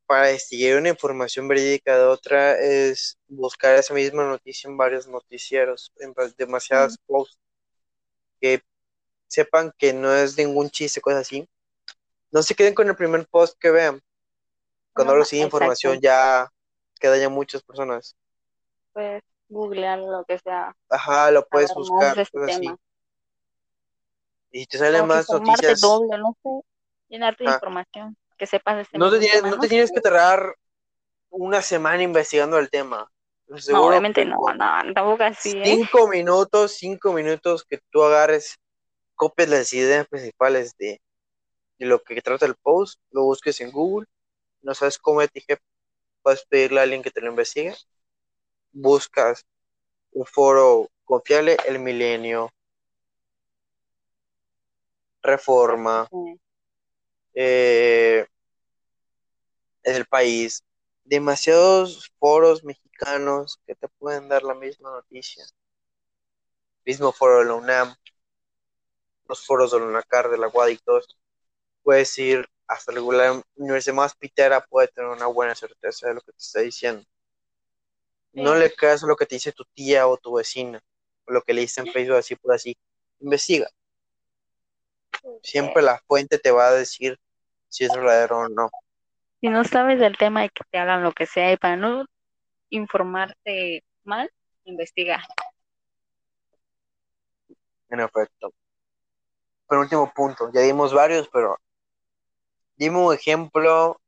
para distinguir una información verídica de otra es buscar esa misma noticia en varios noticieros, en demasiadas Mm, posts, que sepan que no es ningún chiste, cosas así. No se queden con el primer post que vean. Cuando no, exacto, información ya queda ya muchas personas. puedes googlear lo que sea, Ajá, lo puedes buscar, cosas así. Y te salen más noticias, doble, no sé, llenarte de ajá. información, que sepas de este No te tienes, no te que tardar una semana investigando el tema. No, obviamente no, no, tampoco así, ¿eh? cinco minutos, cinco minutos que tú agarres, copies las ideas principales de, de lo que trata el post, lo busques en Google, no sabes cómo etiquetar, puedes pedirle a alguien que te lo investigue, buscas un foro confiable, El Milenio, Reforma, Sí. eh, El País, demasiados foros mexicanos que te pueden dar la misma noticia. Mismo foro de la UNAM, los foros de la UNACAR, de la UAD y todos. Puedes ir hasta la universidad más pitera, puede tener una buena certeza de lo que te está diciendo. No le creas lo que te dice tu tía o tu vecina, o lo que le dice en Facebook así por así. Investiga. Siempre la fuente te va a decir si es verdadero o no. si no sabes del tema y que te hagan lo que sea y para no informarte mal, investiga. En efecto. Penúltimo punto. Ya dimos varios, pero dime un ejemplo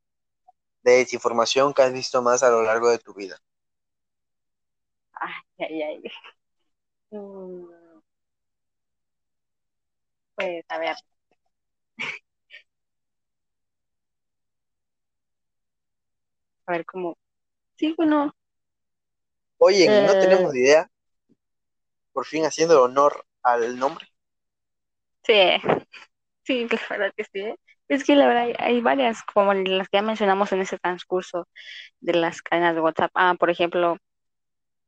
de desinformación que has visto más a lo largo de tu vida. Ay, ay, ay. Mm, Pues a ver, a ver cómo. Sí, bueno, Oye, no eh, tenemos idea, por fin haciendo honor al nombre. Sí, sí, la verdad que sí. ¿eh? Es que la verdad hay, hay varias, como las que ya mencionamos en ese transcurso de las cadenas de WhatsApp. Ah, por ejemplo,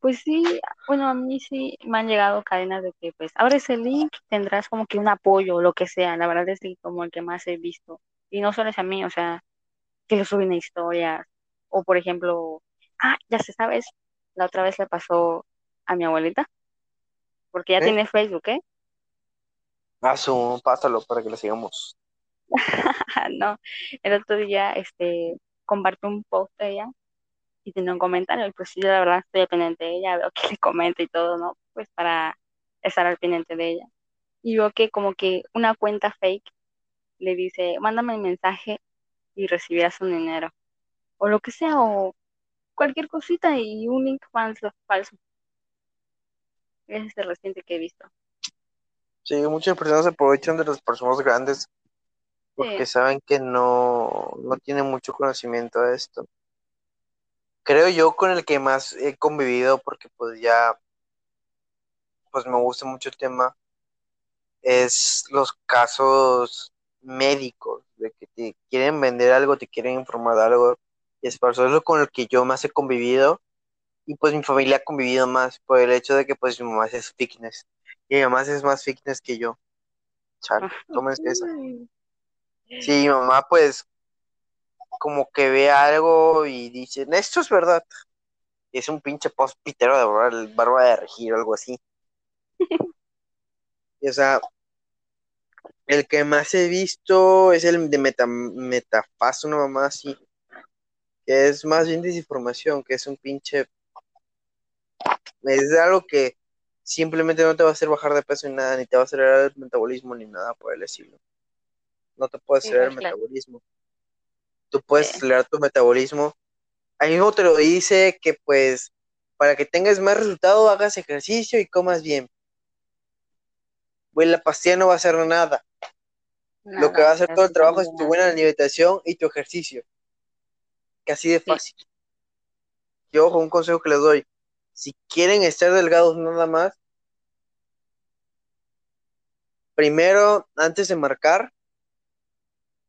pues sí, bueno, a mí sí me han llegado cadenas de que, pues, abres el link, tendrás como que un apoyo o lo que sea. La verdad es que como el que más he visto. Y no solo es a mí, o sea, que lo suben a historias. O por ejemplo, ah, ya se sabes, la otra vez le pasó a mi abuelita, porque ya ¿Eh? tiene Facebook, ¿eh? Su, pásalo para que lo sigamos. No, el otro día, este, compartió un post de ella y tenía un comentario, pues sí, la verdad estoy al pendiente de ella, veo que le comenta y todo, ¿no? Pues para estar al pendiente de ella. Y veo que como que una cuenta fake le dice, mándame el mensaje y recibirás un dinero, o lo que sea, o cualquier cosita y un link falso, falso. Ese es el reciente que he visto. Sí, muchas personas se aprovechan de las personas grandes porque Sí, saben que no, no tienen mucho conocimiento de esto. Creo yo con el que más he convivido porque pues ya pues me gusta mucho el tema es los casos médicos, de que te quieren vender algo, te quieren informar de algo, y es por eso con el que yo más he convivido, y pues mi familia ha convivido más por el hecho de que pues mi mamá es fitness, y mamá es más fitness que yo. Chale, tómense esa. Sí, mi mamá pues como que ve algo y dice, esto es verdad. Y es un pinche post pitero de barba, barba de regir o algo así. y, o sea, el que más he visto es el de meta, Metafaz, una mamá así. Que es más bien desinformación, que es un pinche. Es algo que simplemente no te va a hacer bajar de peso ni nada, ni te va a acelerar el metabolismo ni nada por el estilo. No te puede acelerar el metabolismo. Tú puedes acelerar tu metabolismo. Ahí mismo te lo dice que pues para que tengas más resultado hagas ejercicio y comas bien. Pues la pastilla no va a hacer nada. Lo que va a hacer todo el trabajo es tu buena alimentación y tu ejercicio. Que así de fácil. Yo, ojo, un consejo que les doy. Si quieren estar delgados nada más, primero, antes de marcar,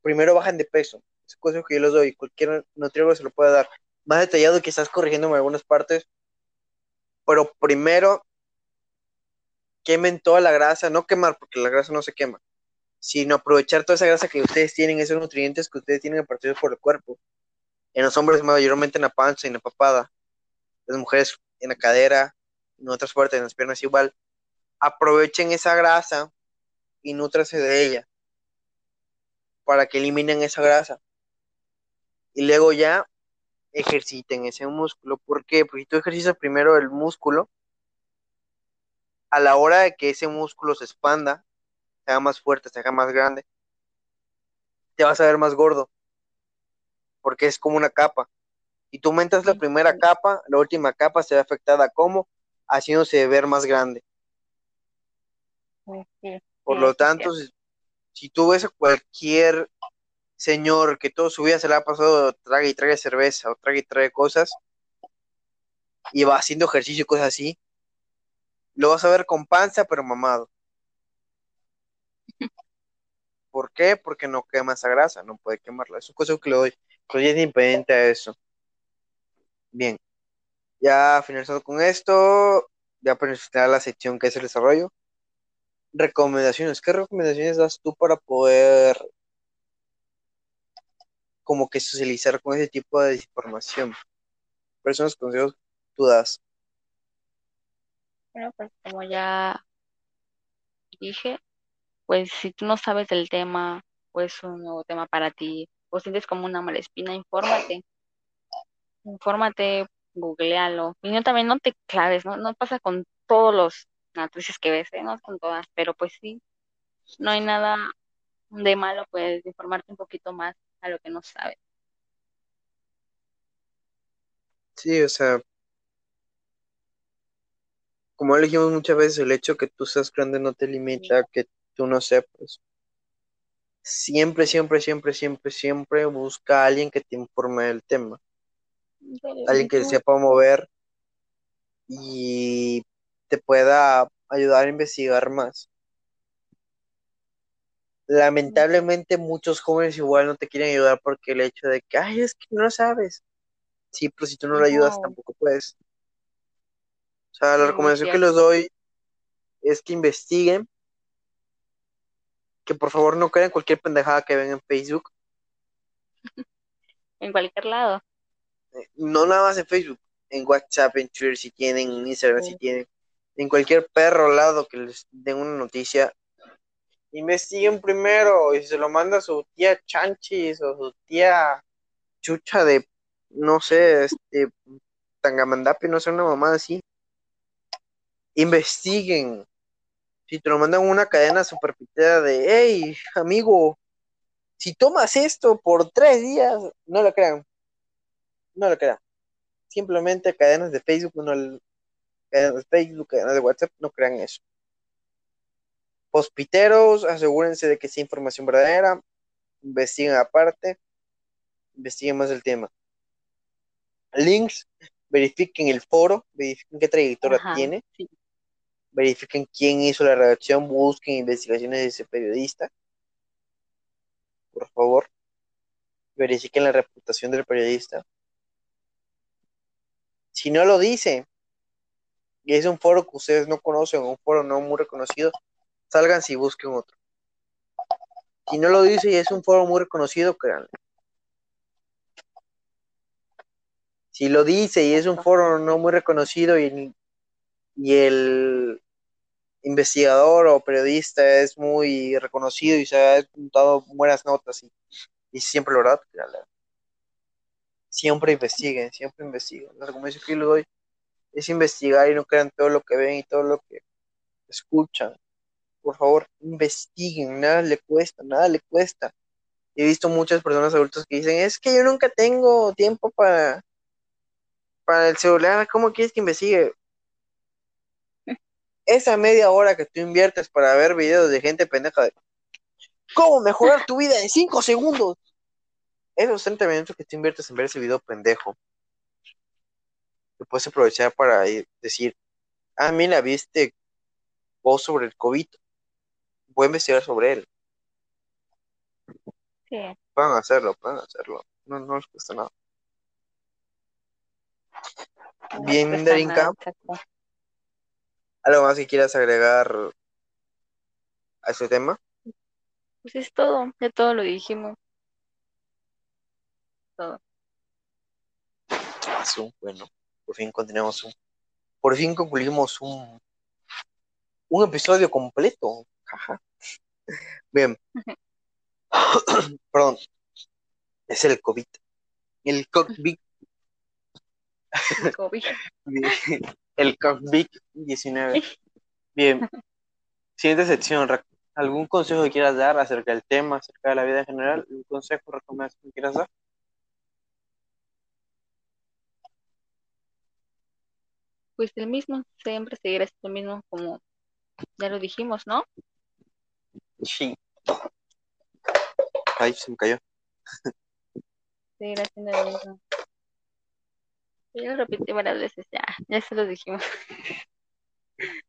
primero bajan de peso. Es consejo que yo les doy. Cualquier nutriólogo se lo puede dar. Más detallado corrigiendo en algunas partes. Pero primero, quemen toda la grasa. No quemar, porque la grasa no se quema sino aprovechar toda esa grasa que ustedes tienen, esos nutrientes que ustedes tienen partidos por el cuerpo. En los hombres mayormente en la panza y en la papada, las mujeres en la cadera, en otras partes, en las piernas igual. Aprovechen esa grasa y nútrase de ella para que eliminen esa grasa. Y luego ya ejerciten ese músculo. ¿Por qué? Porque si tú ejercitas primero el músculo, a la hora de que ese músculo se expanda, se haga más fuerte, se haga más grande, te vas a ver más gordo, porque es como una capa. Y tú aumentas la primera capa, la última capa se ve afectada como haciéndose ver más grande. Por lo tanto, si, tú ves a cualquier señor que todo su vida se le ha pasado traga y traga cerveza o traga y trae cosas y va haciendo ejercicio y cosas así, lo vas a ver con panza pero mamado. ¿Por qué? Porque no quema esa grasa, no puede quemarla. Es un consejo que le doy. Pues es independiente a eso. Bien. Ya finalizando con esto, ya para la sección que es el desarrollo. Recomendaciones. ¿Qué recomendaciones das tú para poder como que socializar con ese tipo de desinformación? Personas consejos tú das? Bueno, pues como ya dije, pues si tú no sabes del tema o es un nuevo tema para ti o sientes como una mala espina, infórmate. Infórmate, googlealo. Y no también no te claves, ¿no? No pasa con todos los noticias que ves, ¿eh? no con todas, pero pues sí, no hay nada de malo, pues informarte un poquito más a lo que no sabes. Sí, o sea, como dijimos muchas veces, el hecho que tú seas grande no te limita a que tú no sepas. Siempre, siempre, siempre, siempre, siempre busca a alguien que te informe del tema. Alguien que sepa mover y te pueda ayudar a investigar más. Lamentablemente muchos jóvenes igual no te quieren ayudar porque el hecho de que, ay, es que no sabes. Sí, pero si tú no, lo ayudas tampoco puedes. O sea, la recomendación que les doy es que investiguen que por favor no crean cualquier pendejada que ven en Facebook. en cualquier lado. No nada más en Facebook, en WhatsApp, en Twitter si tienen, en Instagram si tienen, en cualquier perro lado que les den una noticia. Investiguen primero y se lo manda su tía Chanchis o su tía Chucha de, no sé, este, Tangamandapi, no sé, una mamada así. Investiguen, si te lo mandan una cadena super pitera de, hey, amigo, si tomas esto por tres días, no lo crean. No lo crean. Simplemente cadenas de Facebook, no, cadenas de Facebook, cadenas de WhatsApp, no crean eso. Hospiteros, asegúrense de que sea información verdadera, investiguen aparte, investiguen más el tema. Links, verifiquen el foro, verifiquen qué trayectoria tiene verifiquen quién hizo la redacción, busquen investigaciones de ese periodista. Por favor, verifiquen la reputación del periodista. Si no lo dice, y es un foro que ustedes no conocen, un foro no muy reconocido, salgan si busquen otro. Si no lo dice y es un foro muy reconocido, créanle. Si lo dice y es un foro no muy reconocido y, y el investigador o periodista es muy reconocido y se ha dado buenas notas y, y siempre lo verdad, créanle. Siempre investiguen, siempre investiguen. La recomendación que le doy es investigar y no crean todo lo que ven y todo lo que escuchan por favor, investiguen, nada le cuesta, nada le cuesta. He visto muchas personas adultas que dicen, es que yo nunca tengo tiempo para, para el celular, ¿cómo quieres que investigue? Esa media hora que tú inviertes para ver videos de gente pendeja de cómo mejorar tu vida en 5 segundos. Esos 30 minutos que tú inviertes en ver ese video pendejo, te puedes aprovechar para decir, ah, mira, viste vos sobre el COVID, voy a investigar sobre él. Sí. Pueden hacerlo, pueden hacerlo. No, no les cuesta nada. no Bien, Darinka. ¿algo más que quieras agregar a este tema? Pues es todo, ya todo lo dijimos. Todo. Ah, Bueno, por fin continuamos un, por fin concluimos un, un episodio completo. Jaja. Bien, perdón, es el COVID. El COVID, El COVID. el COVID-19. Bien, siguiente sección. ¿Algún consejo que quieras dar acerca del tema, acerca de la vida en general? ¿Un consejo, recomendación que quieras dar? Pues el mismo, siempre seguir haciendo lo mismo como ya lo dijimos, ¿no? Sí. Ay, se me cayó. Seguir haciendo lo mismo. Yo lo repetí varias veces ya, ya se lo dijimos.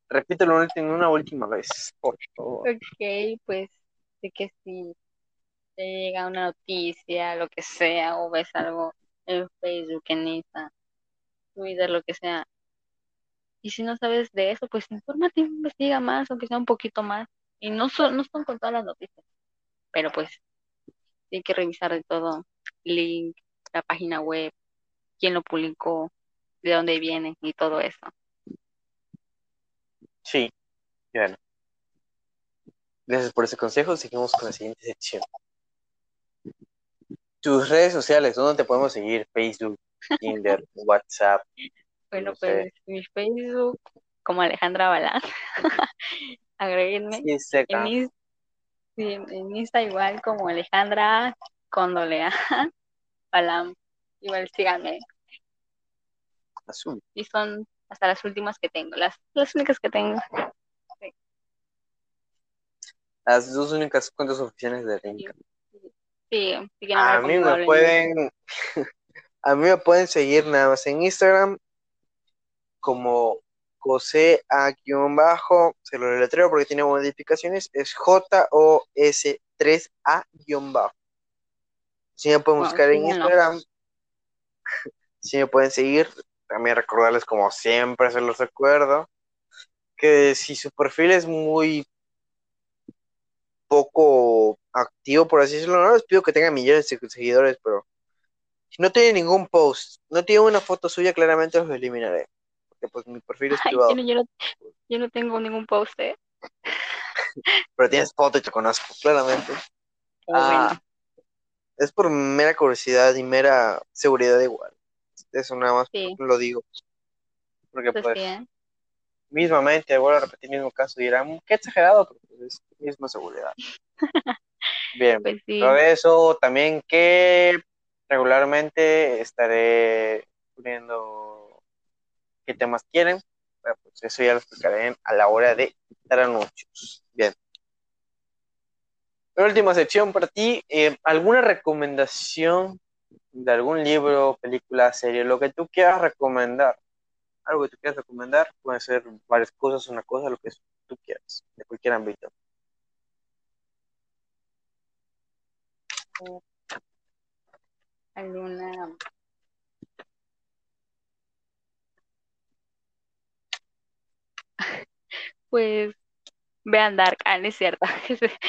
Repítelo una- última vez, por favor. Ok, pues de que si te llega una noticia, lo que sea, o ves algo en Facebook, en Insta, Twitter, lo que sea, y si no sabes de eso, pues infórmate, investiga más, aunque sea un poquito más. Y no son, no son con todas las noticias, pero pues hay que revisar de todo, link, la página web, quién lo publicó, de dónde viene y todo eso. Sí, bueno. Gracias por ese consejo. Seguimos con la siguiente sección. Tus redes sociales, ¿dónde te podemos seguir? Facebook, Tinder, WhatsApp. Bueno, No sé. pues mi Facebook, como Alejandra Balán, agréguenme. Sí. En, Ins- sí, en Insta igual como Alejandra con doble A, Balam. Igual síganme. Azul. Y son hasta las últimas que tengo, las, las únicas que tengo. Las dos únicas cuentas oficiales de Rinca. Sí, sí A mí me pueden, a mí me pueden seguir nada más en Instagram como José A bajo, se lo deletreo porque tiene modificaciones, es J-O-S-3A bajo. Si me pueden Bueno, buscar en. Instagram, si me pueden seguir, también recordarles como siempre se los recuerdo, que si su perfil es muy poco activo, por así decirlo, no les pido que tengan millones de seguidores, pero si no tiene ningún post, no tiene una foto suya, claramente los eliminaré. Porque pues mi perfil es Ay, privado. yo, no, yo, no, yo no tengo ningún post, ¿eh? Pero tienes foto y te conozco, claramente. Ah, Bueno, es por mera curiosidad y mera seguridad igual. Eso nada más sí, lo digo. Porque pues pues ¿eh? mismamente vuelvo a repetir el mismo caso dirán, qué exagerado, pero pues, es misma seguridad. Bien, Pues sí. todo eso también que regularmente estaré poniendo qué temas quieren. Pues eso ya lo explicaré a la hora de dar anuncios. Bien. La última sección para ti, eh, ¿alguna recomendación de algún libro, película, serie, lo que tú quieras recomendar algo que tú quieras recomendar, puede ser varias cosas, una cosa, lo que tú quieras, de cualquier ámbito. alguna pues vean Dark, ah, no es cierto.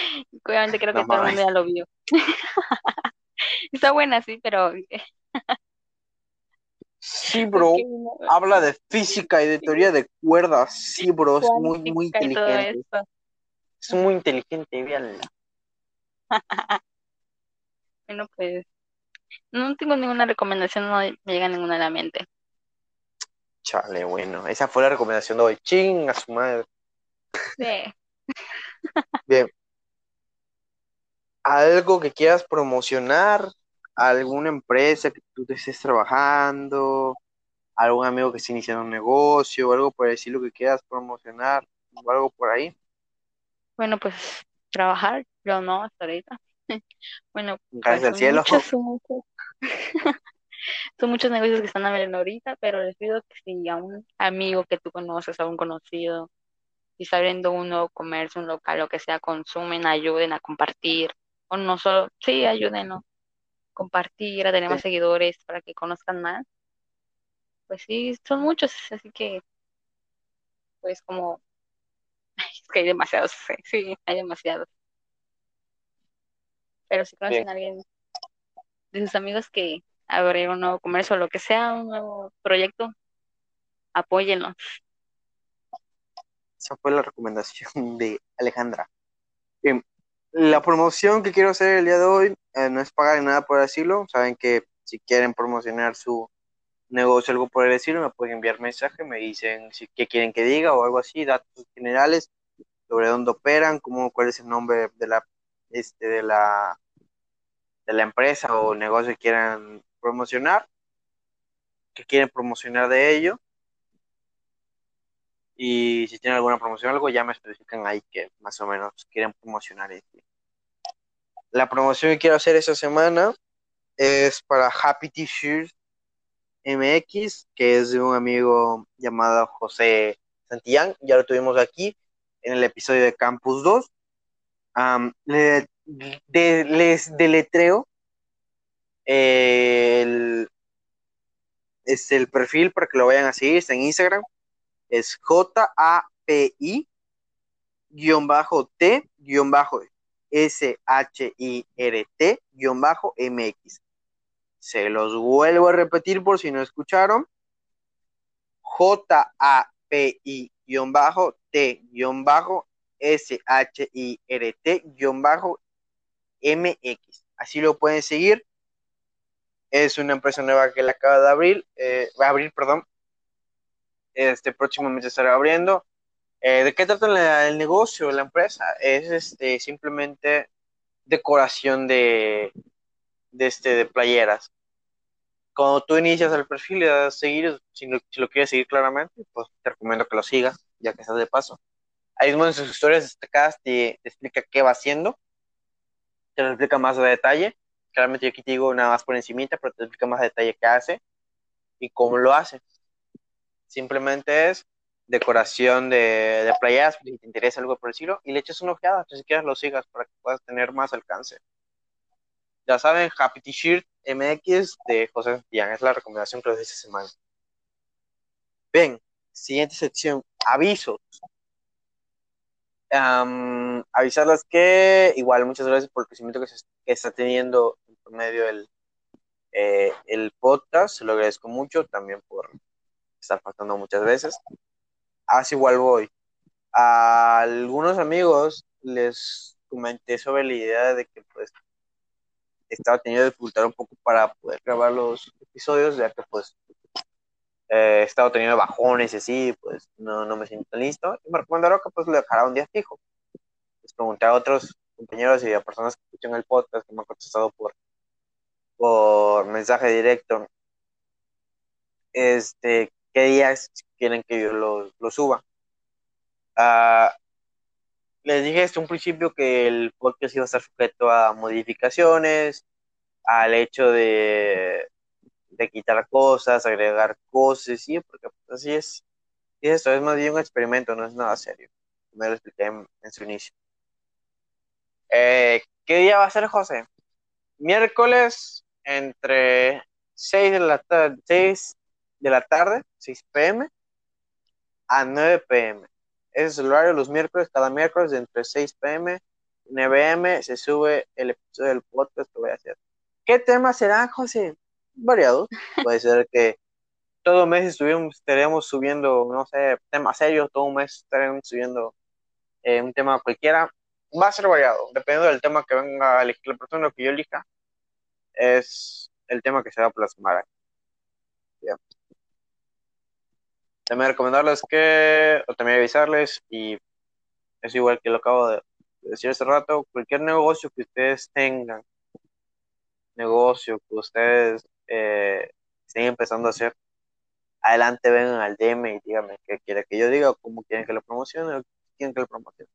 Obviamente creo que todo el mundo ya lo vio. Está buena, sí, pero Sí, bro. Habla de física y de teoría de cuerdas. Sí, bro. Es muy, muy inteligente. Es muy inteligente, véanla. bueno, pues. No tengo ninguna recomendación, no me llega ninguna a la mente. Chale, bueno. Esa fue la recomendación de hoy. Ching a su madre. Sí. Bien. ¿Algo que quieras promocionar? ¿Alguna empresa que tú estés trabajando? ¿Algún amigo que esté iniciando un negocio? ¿Algo por decir lo que quieras promocionar? ¿O algo por ahí? Bueno, pues trabajar, yo no, hasta ahorita. Bueno, Gracias pues, al cielo. Muchos, son, muchos, son muchos negocios que están abriendo ahorita, pero les pido que si a un amigo que tú conoces, a un conocido, y está abriendo un nuevo comercio, un local, lo que sea, consumen, ayuden a compartir, o no solo, sí, ayuden a compartir, a tener más seguidores para que conozcan más. Pues sí, son muchos, así que, pues como, es que hay demasiados, sí, hay demasiados. Pero si conocen a alguien de sus amigos que abrieron un nuevo comercio lo que sea, un nuevo proyecto, apóyenlos. Esa fue la recomendación de Alejandra. la promoción que quiero hacer el día de hoy eh, no es pagar nada por decirlo. Saben que si quieren promocionar su negocio, algo por el estilo, me pueden enviar mensaje, me dicen si, qué quieren que diga o algo así, datos generales sobre dónde operan, cómo, cuál es el nombre de la, este, de la, de la empresa o negocio que quieran promocionar, que quieren promocionar de ello y si tienen alguna promoción o algo, ya me especifican ahí que más o menos quieren promocionar. Este. La promoción que quiero hacer esta semana es para Happy T-Shirts MX, que es de un amigo llamado José Santillán. Ya lo tuvimos aquí en el episodio de Campus 2. les deletreo el, es el perfil para que lo vayan a seguir, está en Instagram es J-A-P-I guion bajo T guion bajo S-H-I-R-T guion bajo M-X. Se los vuelvo a repetir por si no escucharon. J-A-P-I guion bajo T guion bajo S-H-I-R-T guion bajo M-X. Así lo pueden seguir. Es una empresa nueva que le acaba de abrir, eh, abrir, perdón, este próximamente estará abriendo. Eh, ¿De qué trata el negocio, la empresa? Es este, simplemente decoración de, este, de playeras. Cuando tú inicias el perfil y seguir, si lo, lo, quieres seguir claramente, pues te recomiendo que lo sigas, ya que estás de paso. Ahí mismo en sus historias destacadas te explica qué va haciendo, te lo explica más a detalle. Claramente yo aquí te digo nada más por encima, pero te explica más detalle qué hace y cómo lo hace. Simplemente es decoración de, playas, si te interesa algo por el estilo, y le eches una ojeada, si quieres lo sigas para que puedas tener más alcance. Ya saben, Happy T-Shirt MX de José Santillán, es la recomendación que les esta semana. Bien, siguiente sección, avisos. avisarles que, igual, muchas gracias por el crecimiento que, se, está teniendo medio del eh, el podcast, se lo agradezco mucho, también por estar faltando muchas veces. Así igual voy. A algunos amigos les comenté sobre la idea de que pues estaba teniendo dificultad un poco para poder grabar los episodios, ya que pues eh, he estado teniendo bajones y así, pues no, no me siento listo. Y me recomendaron que pues le dejara un día fijo. Les pregunté a otros compañeros y a personas que escuchan el podcast que me han contestado por, por mensaje directo este, qué días quieren que yo lo, suba. Ah, les dije desde un principio que el podcast iba a estar sujeto a modificaciones, al hecho de, de quitar cosas, agregar cosas, sí, porque pues, así es. Y esto es más bien un experimento, no es nada serio. Me lo expliqué en, su inicio. Eh, ¿Qué día va a ser, José? Miércoles entre 6 de la tarde, 6 de la tarde, 6 pm, a 9 pm. Ese es el horario los miércoles, cada miércoles entre 6 pm y 9 am se sube el episodio del podcast que voy a hacer. ¿Qué temas serán, José? Variados. Puede ser que todo mes estaremos subiendo, no sé, temas serios, todo un mes estaremos subiendo eh, un tema cualquiera. Va a ser variado, dependiendo del tema que venga la persona que yo elija, es el tema que se va a plasmar aquí. También recomendarles que, o también avisarles, y es igual que lo acabo de decir hace rato, cualquier negocio que ustedes tengan, negocio que ustedes eh, estén empezando a hacer, adelante vengan al DM y díganme qué quiere que yo diga, cómo quieren que lo promocione, o quieren que lo promocione.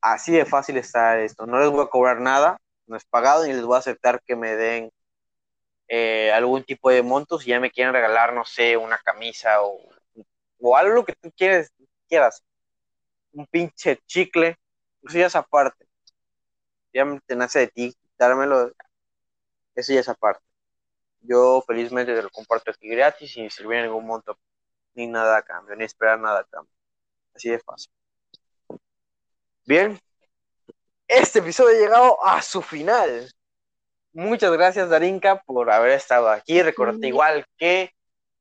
Así de fácil está esto. No les voy a cobrar nada, no es pagado, ni les voy a aceptar que me den eh, algún tipo de montos si ya me quieren regalar, no sé, una camisa o, o algo que tú quieres, quieras. Un pinche chicle, eso ya es aparte. Ya me nace de ti, dármelo, eso ya es aparte. Yo felizmente te lo comparto aquí gratis sin servir ningún monto, ni nada a cambio, ni esperar nada a cambio. Así de fácil. Bien, este episodio ha llegado a su final. Muchas gracias, Darinka, por haber estado aquí. Recordate igual que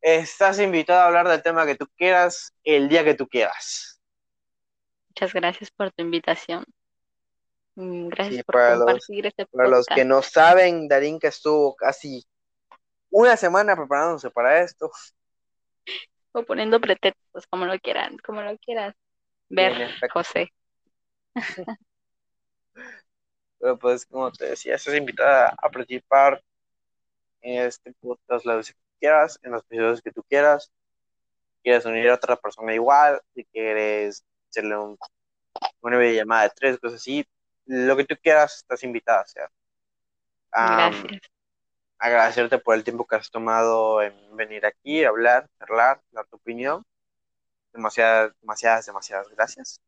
estás invitado a hablar del tema que tú quieras el día que tú quieras. Muchas gracias por tu invitación. Mm, gracias por compartir este Para los que no saben, Darinka estuvo casi una semana preparándose para esto. O poniendo pretextos, como lo quieran, como lo quieras ver, José. Pero pues, como te decía, estás invitada a participar en este podcast las veces que quieras, en los episodios que tú quieras. Quieres unir a otra persona igual, si quieres hacerle un, una videollamada de tres, cosas así, lo que tú quieras, estás invitada a hacer. Gracias agradecerte por el tiempo que has tomado en venir aquí, hablar, hablar, dar tu opinión. Demasiadas, demasiadas, demasiadas gracias.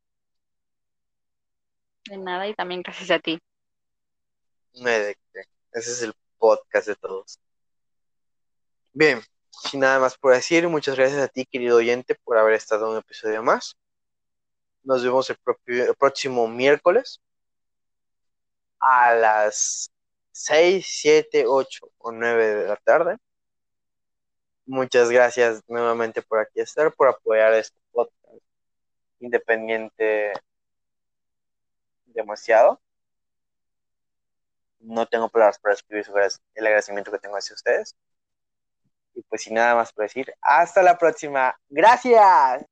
De nada y también gracias a ti. Ese es el podcast de todos. Bien, sin nada más por decir, muchas gracias a ti, querido oyente, por haber estado un episodio más. Nos vemos el, el próximo miércoles a las 6, 7, 8 o 9 de la tarde. Muchas gracias nuevamente por aquí estar, por apoyar este podcast independiente demasiado. No tengo palabras para escribir el agradecimiento que tengo hacia ustedes. Y pues sin nada más por decir, hasta la próxima. Gracias.